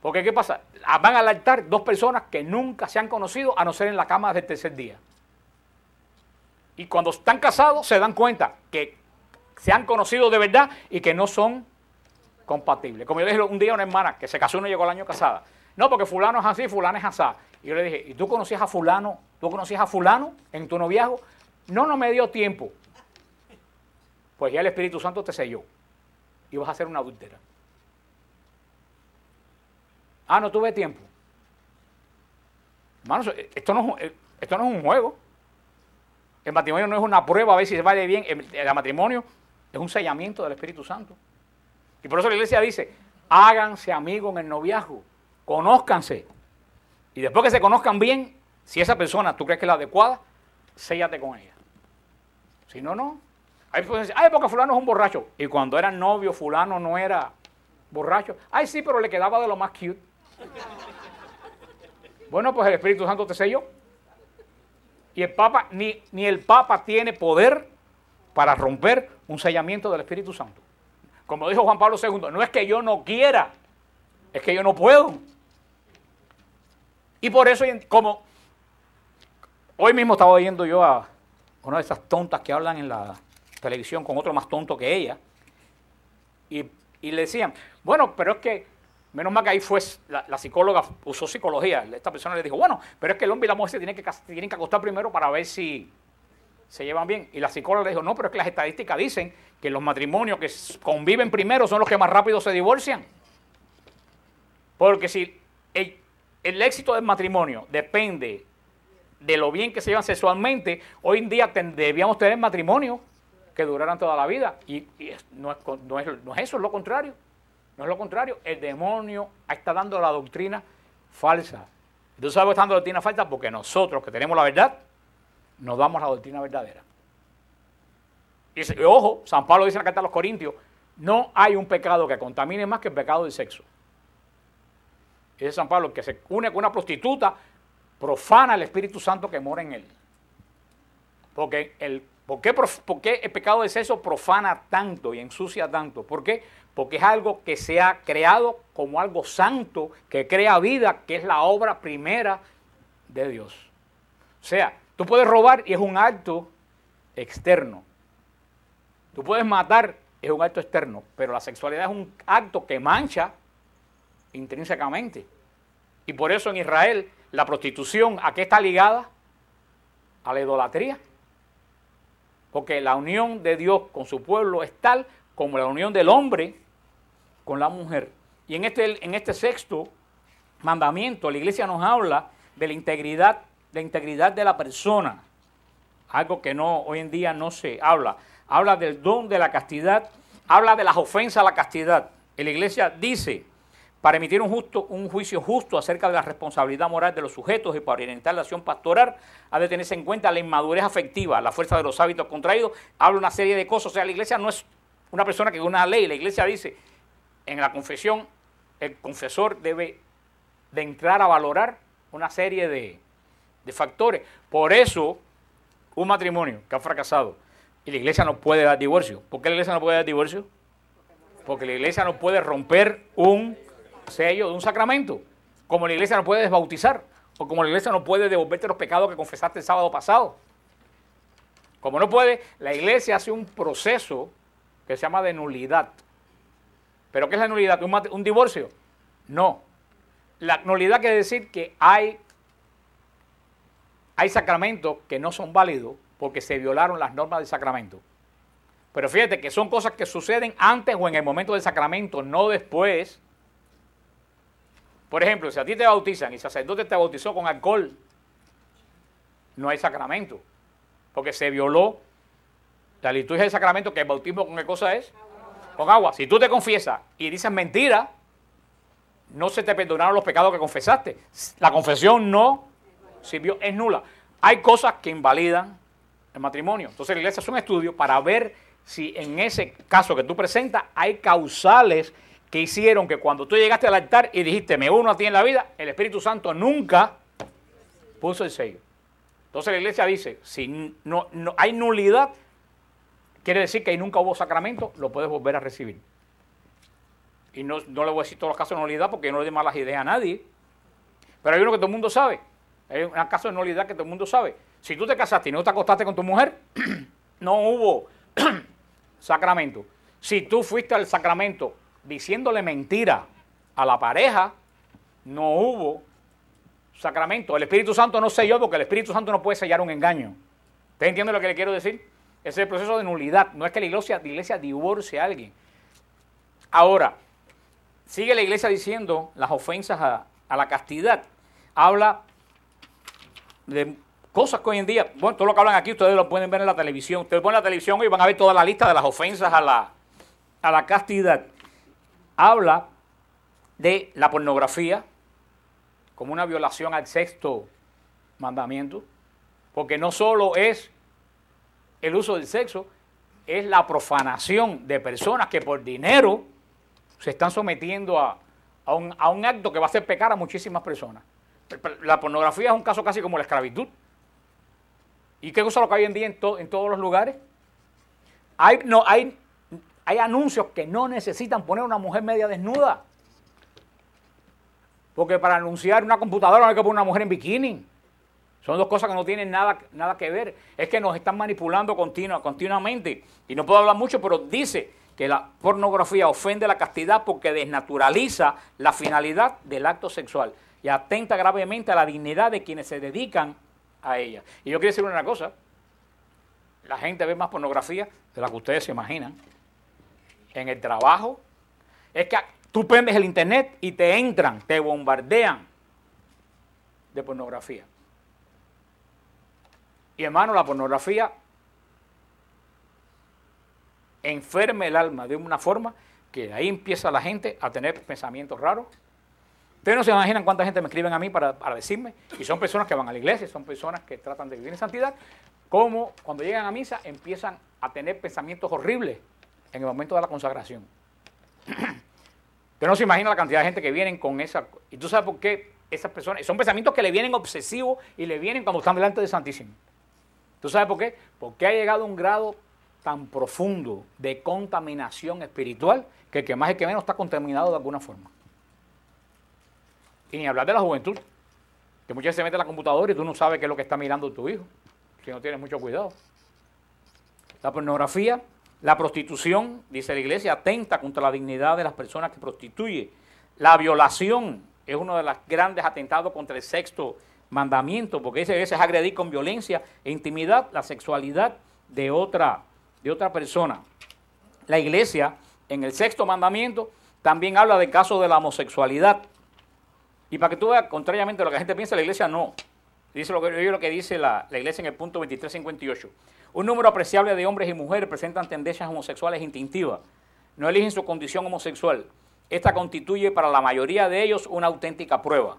Porque ¿qué pasa? Van al altar dos personas que nunca se han conocido a no ser en la cama del tercer día. Y cuando están casados se dan cuenta que se han conocido de verdad y que no son compatibles. Como yo dije un día a una hermana que se casó y no llegó al año casada. No, porque fulano es así, fulano es así. Y yo le dije, ¿y tú conocías a fulano? ¿Tú conocías a fulano en tu noviazgo? No, no me dio tiempo. Pues ya el Espíritu Santo te selló. Y vas a ser una adúltera. Ah, no tuve tiempo. Hermano, esto no, es, esto no es un juego. El matrimonio no es una prueba a ver si se vale bien. El, matrimonio es un sellamiento del Espíritu Santo. Y por eso la iglesia dice, háganse amigos en el noviazgo, conózcanse. Y después que se conozcan bien, si esa persona tú crees que es la adecuada, séllate con ella. Si no, no. Hay personas decir, ay, porque fulano es un borracho. Y cuando era novio, fulano no era borracho. Ay, sí, pero le quedaba de lo más cute. Bueno, pues el Espíritu Santo te selló. Y el Papa, ni, ni el Papa tiene poder para romper un sellamiento del Espíritu Santo. Como dijo Juan Pablo II, no es que yo no quiera, es que yo no puedo. Y por eso, como hoy mismo estaba oyendo yo a una de esas tontas que hablan en la televisión con otro más tonto que ella, y, y le decían, bueno, pero es que Menos mal que ahí fue, la, psicóloga usó psicología. Esta persona le dijo, bueno, pero es que el hombre y la mujer se tienen que, tienen que acostar primero para ver si se llevan bien. Y la psicóloga le dijo, no, pero es que las estadísticas dicen que los matrimonios que conviven primero son los que más rápido se divorcian. Porque si el, el éxito del matrimonio depende de lo bien que se llevan sexualmente, hoy en día debíamos tener matrimonios que duraran toda la vida. Y, no es eso, es lo contrario. No es lo contrario, el demonio está dando la doctrina falsa. ¿Tú sabes que está dando la doctrina falsa? Porque nosotros que tenemos la verdad, nos damos la doctrina verdadera. Y, ojo, San Pablo dice en la carta a los Corintios, no hay un pecado que contamine más que el pecado del sexo. Dice San Pablo que se une con una prostituta, profana el Espíritu Santo que mora en él. Porque el, ¿por, qué, ¿Por qué el pecado del sexo profana tanto y ensucia tanto? ¿Por qué? porque es algo que se ha creado como algo santo, que crea vida, que es la obra primera de Dios. O sea, tú puedes robar y es un acto externo. Tú puedes matar, es un acto externo, pero la sexualidad es un acto que mancha intrínsecamente. Y por eso en Israel la prostitución, ¿a qué está ligada? A la idolatría. Porque la unión de Dios con su pueblo es tal como la unión del hombre con la mujer. Y en este, en este sexto mandamiento, la iglesia nos habla de la integridad, la integridad de la persona, algo que no hoy en día no se habla. Habla del don de la castidad, habla de las ofensas a la castidad. La iglesia dice, para emitir un, justo, un juicio justo acerca de la responsabilidad moral de los sujetos y para orientar la acción pastoral, ha de tenerse en cuenta la inmadurez afectiva, la fuerza de los hábitos contraídos, habla una serie de cosas. O sea, la iglesia no es una persona que una ley, la iglesia dice, en la confesión, el confesor debe de entrar a valorar una serie de, de factores. Por eso, un matrimonio que ha fracasado y la iglesia no puede dar divorcio. ¿Por qué la iglesia no puede dar divorcio? Porque la iglesia no puede romper un sello de un sacramento. Como la iglesia no puede desbautizar. O como la iglesia no puede devolverte los pecados que confesaste el sábado pasado. Como no puede, la iglesia hace un proceso que se llama de nulidad. ¿Pero qué es la nulidad? ¿Un, divorcio? No. La nulidad quiere decir que hay, hay sacramentos que no son válidos porque se violaron las normas del sacramento. Pero fíjate que son cosas que suceden antes o en el momento del sacramento, no después. Por ejemplo, si a ti te bautizan y el sacerdote te bautizó con alcohol, no hay con agua. Si tú te confiesas y dices mentira, no se te perdonaron los pecados que confesaste. La confesión no sirvió, es nula. Hay cosas que invalidan el matrimonio. Entonces la iglesia hace un estudio para ver si en ese caso que tú presentas hay causales que hicieron que cuando tú llegaste al altar y dijiste me uno a ti en la vida, el Espíritu Santo nunca puso el sello. Entonces la iglesia dice, si no, no hay nulidad, quiere decir que ahí nunca hubo sacramento, lo puedes volver a recibir. Y no, no le voy a decir todos los casos de nulidad porque yo no le doy malas ideas a nadie. Pero hay uno que todo el mundo sabe. Hay un caso de nulidad que todo el mundo sabe. Si tú te casaste y no te acostaste con tu mujer, no hubo sacramento. Si tú fuiste al sacramento diciéndole mentira a la pareja, no hubo sacramento. El Espíritu Santo no selló porque el Espíritu Santo no puede sellar un engaño. ¿Usted entiende lo que le quiero decir? Ese es el proceso de nulidad. No es que la iglesia, la iglesia divorcie a alguien. Ahora, sigue la iglesia diciendo las ofensas a, a la castidad. Habla de cosas que hoy en día, bueno, todo lo que hablan aquí ustedes lo pueden ver en la televisión. Ustedes ponen la televisión y van a ver toda la lista de las ofensas a la, a la castidad. Habla de la pornografía como una violación al sexto mandamiento, porque no solo es el uso del sexo, es la profanación de personas que por dinero se están sometiendo a, a, un, a un acto que va a hacer pecar a muchísimas personas. La pornografía es un caso casi como la esclavitud. ¿Y qué cosa lo que hay hoy en día en, en todos los lugares? No, hay, hay anuncios que no necesitan poner una mujer media desnuda. Porque para anunciar una computadora no hay que poner una mujer en bikini. Son dos cosas que no tienen nada, nada que ver. Es que nos están manipulando continua, continuamente. Y no puedo hablar mucho, pero dice que la pornografía ofende la castidad porque desnaturaliza la finalidad del acto sexual y atenta gravemente a la dignidad de quienes se dedican a ella. Y yo quiero decir una cosa, la gente ve más pornografía de la que ustedes se imaginan. En el trabajo, es que tú prendes el internet y te entran, te bombardean de pornografía. Y hermano, la pornografía enferma el alma de una forma que ahí empieza la gente a tener pensamientos raros, Ustedes no se imaginan cuánta gente me escriben a mí para, decirme, y son personas que van a la iglesia, son personas que tratan de vivir en santidad, como cuando llegan a misa empiezan a tener pensamientos horribles en el momento de la consagración. Usted no se imagina la cantidad de gente que vienen con esa... Y tú sabes por qué esas personas... Son pensamientos que le vienen obsesivos y le vienen cuando están delante de Santísimo. ¿Tú sabes por qué? Porque ha llegado a un grado tan profundo de contaminación espiritual que el que más y que menos está contaminado de alguna forma. Y ni hablar de la juventud, que muchas veces se mete en la computadora y tú no sabes qué es lo que está mirando tu hijo, si no tienes mucho cuidado. La pornografía, la prostitución, dice la iglesia, atenta contra la dignidad de las personas que prostituye. La violación es uno de los grandes atentados contra el sexto mandamiento, porque ese es agredir con violencia e intimidad la sexualidad de otra, de otra persona. La iglesia, en el sexto mandamiento, también habla del caso de la homosexualidad. Y para que tú veas, contrariamente a lo que la gente piensa, la iglesia no. Dice lo que, dice la, la iglesia en el punto 2358. Un número apreciable de hombres y mujeres presentan tendencias homosexuales instintivas. No eligen su condición homosexual. Esta constituye para la mayoría de ellos una auténtica prueba.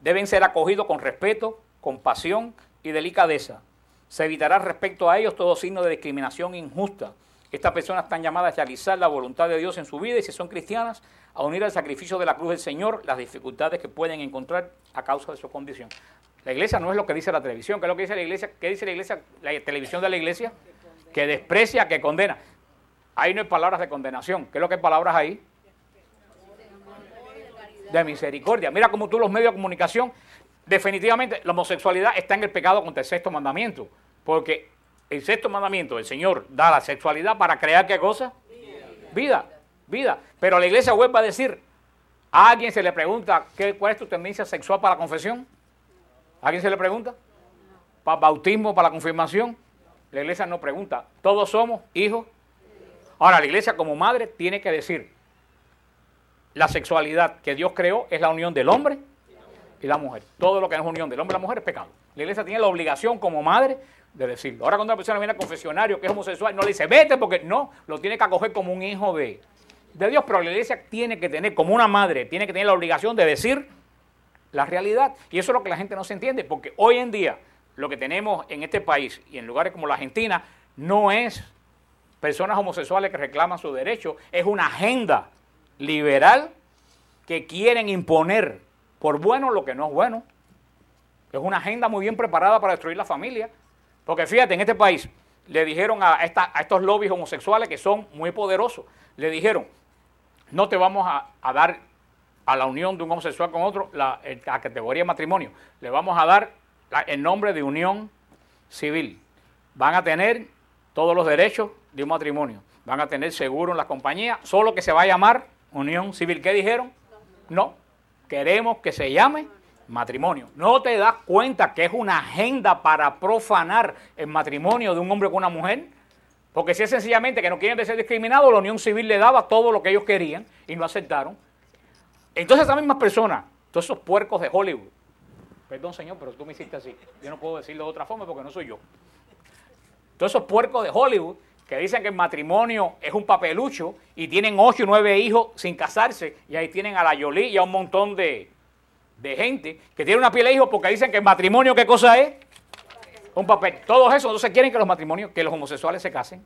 Deben ser acogidos con respeto, compasión y delicadeza. Se evitará respecto a ellos todo signo de discriminación injusta. Estas personas están llamadas a realizar la voluntad de Dios en su vida y si son cristianas, a unir al sacrificio de la cruz del Señor las dificultades que pueden encontrar a causa de su condición. La iglesia no es lo que dice la televisión, ¿qué es lo que dice la iglesia? ¿Qué dice la iglesia, la televisión de la iglesia? Que desprecia, que condena. Ahí no hay palabras de condenación. ¿Qué es lo que hay palabras ahí? De misericordia. Mira cómo tú los medios de comunicación, definitivamente la homosexualidad está en el pecado contra el sexto mandamiento. Porque el sexto mandamiento, el Señor da la sexualidad para crear qué cosa? Vida vida. Pero la iglesia vuelve a decir, ¿a alguien se le pregunta qué, cuál es tu tendencia sexual para la confesión? ¿A alguien se le pregunta? ¿Para bautismo, para la confirmación? La iglesia no pregunta. Todos somos hijos. Ahora, la iglesia como madre tiene que decir, la sexualidad que Dios creó es la unión del hombre y la mujer. Todo lo que es unión del hombre y la mujer es pecado. La iglesia tiene la obligación como madre de decirlo. Ahora cuando una persona viene al confesionario que es homosexual, no le dice, vete porque no, lo tiene que acoger como un hijo de, de Dios, pero la iglesia tiene que tener, como una madre, tiene que tener la obligación de decir la realidad. Y eso es lo que la gente no se entiende, porque hoy en día lo que tenemos en este país y en lugares como la Argentina no es personas homosexuales que reclaman su derecho, es una agenda liberal que quieren imponer por bueno lo que no es bueno. Es una agenda muy bien preparada para destruir la familia. Porque fíjate, en este país le dijeron a, a estos lobbies homosexuales que son muy poderosos, le dijeron, no te vamos a, dar a la unión de un homosexual con otro la, categoría matrimonio, le vamos a dar el nombre de unión civil. Van a tener todos los derechos de un matrimonio, van a tener seguro en la compañía, solo que se va a llamar unión civil. ¿Qué dijeron? No, queremos que se llame matrimonio. ¿No te das cuenta que es una agenda para profanar el matrimonio de un hombre con una mujer? Porque si es sencillamente que no quieren ser discriminados, la unión civil le daba todo lo que ellos querían y no aceptaron. Entonces esas mismas personas, todos esos puercos de Hollywood, perdón señor, pero tú me hiciste así, yo no puedo decirlo de otra forma porque no soy yo. Todos esos puercos de Hollywood que dicen que el matrimonio es un papelucho y tienen ocho o nueve hijos sin casarse y ahí tienen a la Yoli y a un montón de, de gente que tiene una piel de hijos porque dicen que el matrimonio, ¿qué cosa es? Un papel. Todos esos entonces quieren que los matrimonios, que los homosexuales se casen.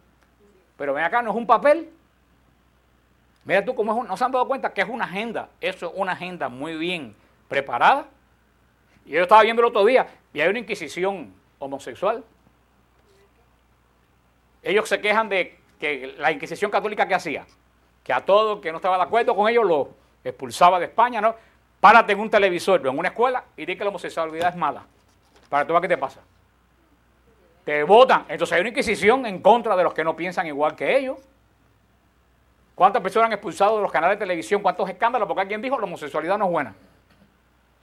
Pero ven acá, no es un papel. Mira tú cómo es no se han dado cuenta que es una agenda. Eso es una agenda muy bien preparada. Y yo estaba viendo el otro día y hay una inquisición homosexual. Ellos se quejan de que la inquisición católica que hacía, que a todo que no estaba de acuerdo con ellos lo expulsaba de España, ¿no? Párate en un televisor en una escuela y di que la homosexualidad es mala. Para tú ver qué te pasa te votan. Entonces hay una inquisición en contra de los que no piensan igual que ellos. ¿Cuántas personas han expulsado de los canales de televisión? ¿Cuántos escándalos? Porque alguien dijo la homosexualidad no es buena.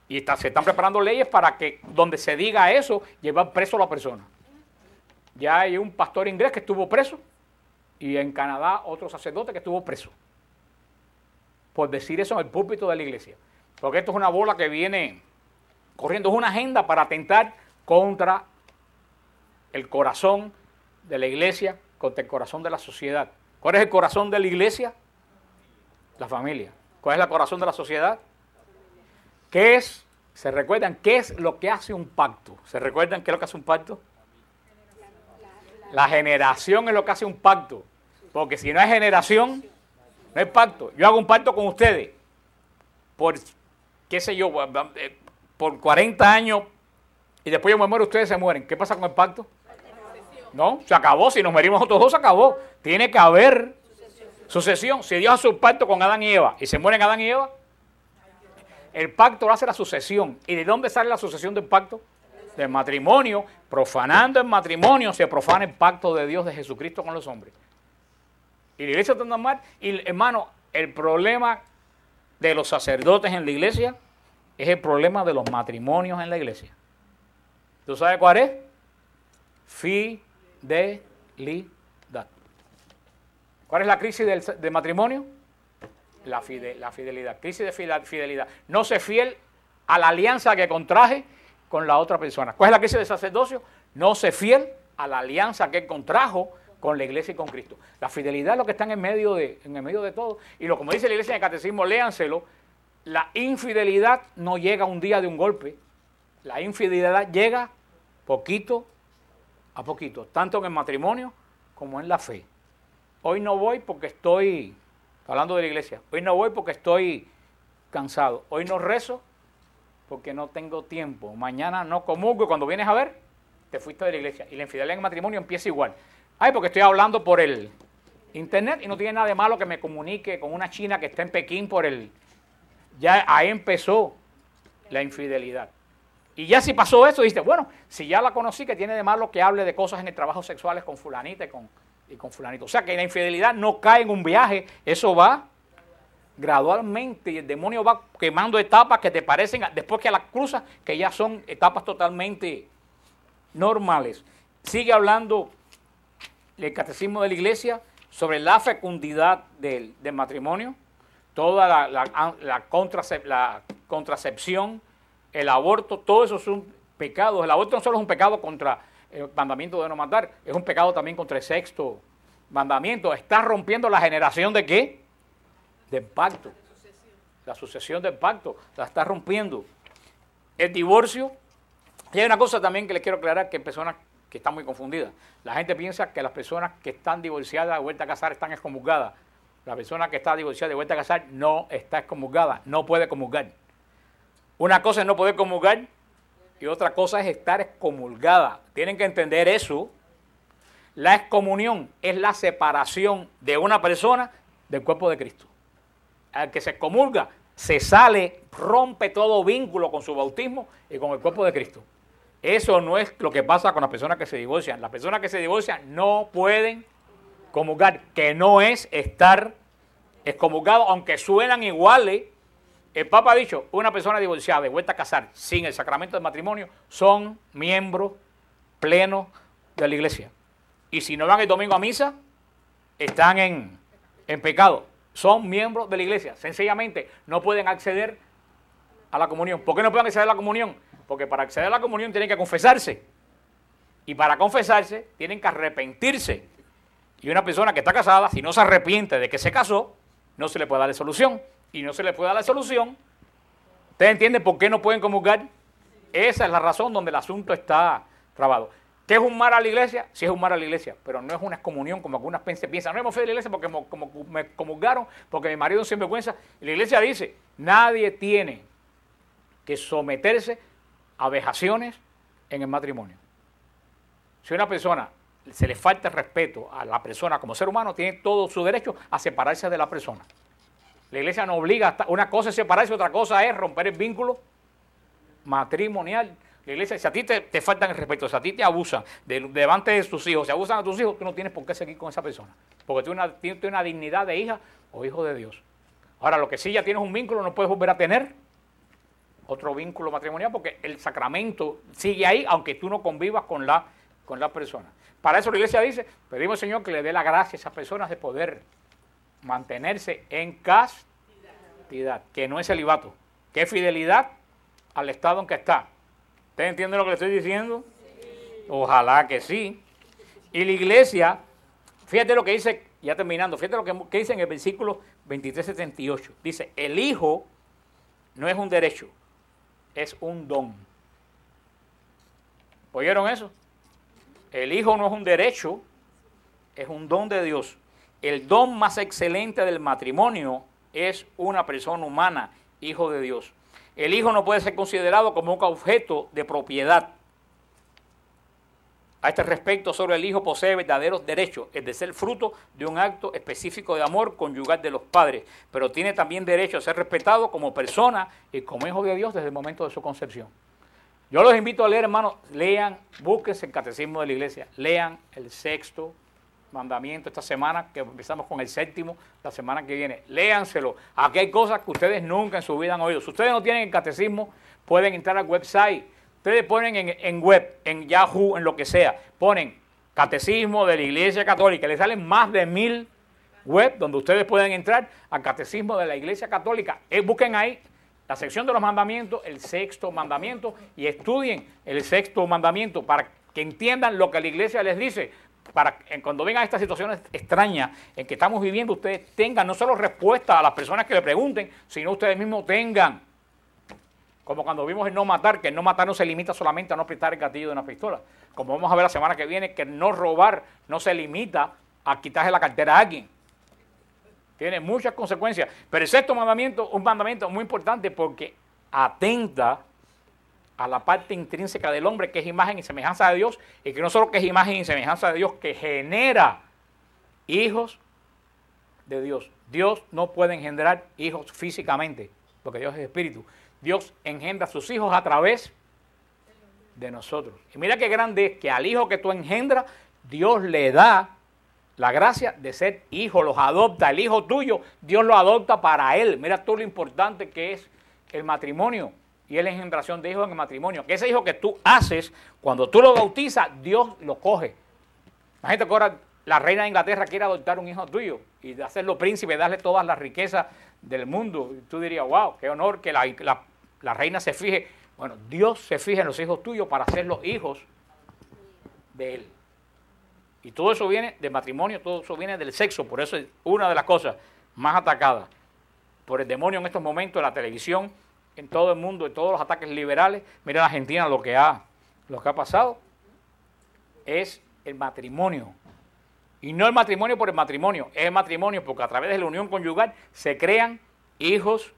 Y se están preparando leyes para que donde se diga eso, llevar preso a la persona. Ya hay un pastor inglés que estuvo preso y en Canadá otro sacerdote que estuvo preso. Por decir eso en el púlpito de la iglesia. Porque esto es una bola que viene corriendo, es una agenda para atentar contra el corazón de la iglesia contra el corazón de la sociedad. ¿Cuál es el corazón de la iglesia? La familia. ¿Cuál es el corazón de la sociedad? ¿Qué es? ¿Se recuerdan qué es lo que hace un pacto? ¿Se recuerdan qué es lo que hace un pacto? La generación es lo que hace un pacto. Porque si no hay generación, no hay pacto. Yo hago un pacto con ustedes por, qué sé yo, por 40 años y después yo me muero, ustedes se mueren. ¿Qué pasa con el pacto? No, se acabó. Si nos morimos nosotros dos, se acabó. Tiene que haber sucesión. Si Dios hace un pacto con Adán y Eva y se mueren Adán y Eva, el pacto hace la sucesión. ¿Y de dónde sale la sucesión del pacto? Del matrimonio. Profanando el matrimonio se profana el pacto de Dios de Jesucristo con los hombres. Y la iglesia está mal. Y hermano, el problema de los sacerdotes en la iglesia es el problema de los matrimonios en la iglesia. ¿Tú sabes cuál es? Fi fidelidad. ¿Cuál es la crisis del, matrimonio? La, la, fidelidad. Crisis de fidelidad. No sé fiel a la alianza que contraje con la otra persona. ¿Cuál es la crisis del sacerdocio? No sé fiel a la alianza que contrajo con la iglesia y con Cristo. La fidelidad es lo que está en medio de, en el medio de todo. Y lo como dice la iglesia en el catecismo, léanselo, la infidelidad no llega un día de un golpe. La infidelidad llega poquito a poquito, tanto en el matrimonio como en la fe. Hoy no voy porque estoy, hablando de la iglesia, hoy no voy porque estoy cansado. Hoy no rezo porque no tengo tiempo. Mañana no comulgo. Cuando vienes a ver, te fuiste de la iglesia. Y la infidelidad en el matrimonio empieza igual. Ay, porque estoy hablando por el internet y no tiene nada de malo que me comunique con una china que está en Pekín por el... Ya ahí empezó la infidelidad. Y ya si pasó eso, dice, bueno, si ya la conocí, que tiene de malo que hable de cosas en el trabajo sexuales con fulanita y con, y con fulanito. O sea, que la infidelidad no cae en un viaje, eso va gradualmente y el demonio va quemando etapas que te parecen, después que las cruzas, que ya son etapas totalmente normales. Sigue hablando el catecismo de la iglesia sobre la fecundidad del, matrimonio, toda la, la, la contracepción, el aborto, todo eso son pecados. El aborto no solo es un pecado contra el mandamiento de no matar, es un pecado también contra el sexto mandamiento. Está rompiendo la generación de qué? del pacto. La sucesión del pacto la está rompiendo. El divorcio. Y hay una cosa también que les quiero aclarar que hay personas que están muy confundidas. La gente piensa que las personas que están divorciadas de vuelta a casar están excomulgadas. La persona que está divorciada de vuelta a casar no está excomulgada, no puede comulgar. Una cosa es no poder comulgar y otra cosa es estar excomulgada. Tienen que entender eso. La excomunión es la separación de una persona del cuerpo de Cristo. Al que se excomulga, se sale, rompe todo vínculo con su bautismo y con el cuerpo de Cristo. Eso no es lo que pasa con las personas que se divorcian. Las personas que se divorcian no pueden comulgar, que no es estar excomulgado, aunque suenan iguales el Papa ha dicho, una persona divorciada de vuelta a casar sin el sacramento del matrimonio son miembros plenos de la iglesia. Y si no van el domingo a misa, están en, en pecado. Son miembros de la iglesia. Sencillamente no pueden acceder a la comunión. ¿Por qué no pueden acceder a la comunión? Porque para acceder a la comunión tienen que confesarse. Y para confesarse tienen que arrepentirse. Y una persona que está casada, si no se arrepiente de que se casó, no se le puede dar solución y no se le puede dar la solución, ¿ustedes entienden por qué no pueden comulgar? Esa es la razón donde el asunto está trabado. ¿Qué es un mar a la iglesia? Sí es un mar a la iglesia, pero no es una excomunión como algunas piensan. No hemos de la iglesia porque me comulgaron, porque mi marido es sinvergüenza. Y la iglesia dice, nadie tiene que someterse a vejaciones en el matrimonio. Si una persona se le falta respeto a la persona como ser humano, tiene todo su derecho a separarse de la persona. La iglesia no obliga, una cosa es separarse, otra cosa es romper el vínculo matrimonial. La iglesia, si a ti te, faltan el respeto, si a ti te abusan de, delante de tus hijos, si abusan a tus hijos, tú no tienes por qué seguir con esa persona. Porque tú tienes una, dignidad de hija o hijo de Dios. Ahora, lo que sí ya tienes un vínculo, no puedes volver a tener otro vínculo matrimonial porque el sacramento sigue ahí, aunque tú no convivas con la, con la persona. Para eso la iglesia dice, pedimos al Señor que le dé la gracia a esas personas de poder mantenerse en castidad, que no es celibato, que es fidelidad al estado en que está. ¿Ustedes entienden lo que le estoy diciendo? Ojalá que sí. Y la iglesia, fíjate lo que dice, ya terminando, fíjate lo que, que dice en el versículo 23-78. Dice, el hijo no es un derecho, es un don. ¿Oyeron eso? El hijo no es un derecho, es un don de Dios el don más excelente del matrimonio es una persona humana, hijo de Dios. El hijo no puede ser considerado como un objeto de propiedad. A este respecto, solo el hijo posee verdaderos derechos, es de ser fruto de un acto específico de amor conyugal de los padres, pero tiene también derecho a ser respetado como persona y como hijo de Dios desde el momento de su concepción. Yo los invito a leer, hermanos, lean, búsquense el catecismo de la iglesia, lean el sexto mandamiento esta semana, que empezamos con el séptimo la semana que viene. Léanselo. Aquí hay cosas que ustedes nunca en su vida han oído. Si ustedes no tienen el catecismo, pueden entrar al website. Ustedes ponen en, web, en Yahoo, en lo que sea, ponen catecismo de la Iglesia Católica. Les salen más de mil web donde ustedes pueden entrar al catecismo de la Iglesia Católica. Eh, busquen ahí la sección de los mandamientos, el sexto mandamiento, y estudien el sexto mandamiento para que entiendan lo que la iglesia les dice, para cuando vengan estas situaciones extrañas en que estamos viviendo, ustedes tengan no solo respuesta a las personas que le pregunten, sino ustedes mismos tengan. Como cuando vimos el no matar, que el no matar no se limita solamente a no apretar el gatillo de una pistola. Como vamos a ver la semana que viene, que no robar no se limita a quitarse la cartera a alguien. Tiene muchas consecuencias. Pero el sexto mandamiento, un mandamiento muy importante porque atenta a la parte intrínseca del hombre que es imagen y semejanza de Dios y que no solo que es imagen y semejanza de Dios, que genera hijos de Dios. Dios no puede engendrar hijos físicamente, porque Dios es espíritu. Dios engendra sus hijos a través de nosotros. Y mira qué grande es que al hijo que tú engendras, Dios le da la gracia de ser hijo, los adopta. El hijo tuyo, Dios lo adopta para él. Mira tú lo importante que es el matrimonio y es la engendración de hijos en el matrimonio. Que ese hijo que tú haces, cuando tú lo bautizas, Dios lo coge. Imagínate que ahora la reina de Inglaterra quiere adoptar un hijo tuyo y hacerlo príncipe, darle todas las riquezas del mundo. Y tú dirías, wow, qué honor que la, reina se fije. Bueno, Dios se fija en los hijos tuyos para ser los hijos de Él. Y todo eso viene del matrimonio, todo eso viene del sexo. Por eso es una de las cosas más atacadas. por el demonio en estos momentos en la televisión, en todo el mundo, en todos los ataques liberales. Mira en Argentina lo que ha, lo que ha pasado es el matrimonio. Y no el matrimonio por el matrimonio, es el matrimonio porque a través de la unión conyugal se crean hijos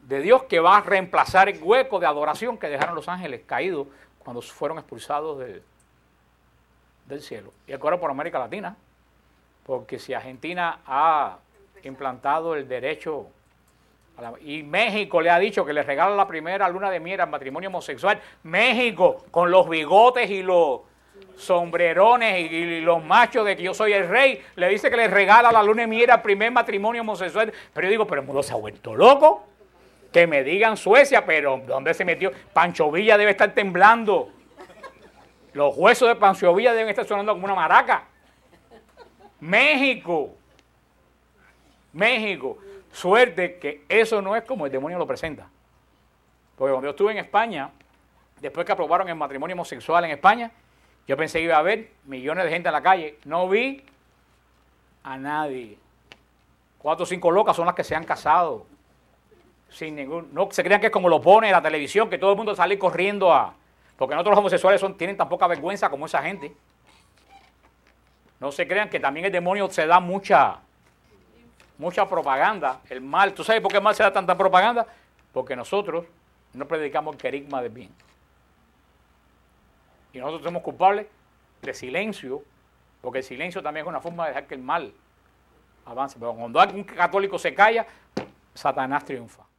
de Dios que va a reemplazar el hueco de adoración que dejaron los ángeles caídos cuando fueron expulsados del, del cielo. Y acuerdo por América Latina, porque si Argentina ha implantado el derecho y México le ha dicho que le regala la primera luna de miel al matrimonio homosexual. México, con los bigotes y los sombrerones y, los machos de que yo soy el rey, le dice que le regala la luna de miel al primer matrimonio homosexual. Pero yo digo, pero el mundo se ha vuelto loco. Que me digan Suecia, pero ¿dónde se metió? Pancho Villa debe estar temblando. Los huesos de Pancho Villa deben estar sonando como una maraca. México. México. Suerte que eso no es como el demonio lo presenta. Porque cuando yo estuve en España, después que aprobaron el matrimonio homosexual en España, yo pensé que iba a haber millones de gente en la calle. No vi a nadie. Cuatro o cinco locas son las que se han casado. Sin ningún, no se crean que es como lo pone la televisión, que todo el mundo sale corriendo a. Porque nosotros los homosexuales son, tienen tan poca vergüenza como esa gente. No se crean que también el demonio se da mucha, mucha propaganda, el mal. ¿Tú sabes por qué el mal se da tanta propaganda? Porque nosotros no predicamos el querigma del bien. Y nosotros somos culpables de silencio, porque el silencio también es una forma de dejar que el mal avance. Pero cuando algún católico se calla, Satanás triunfa.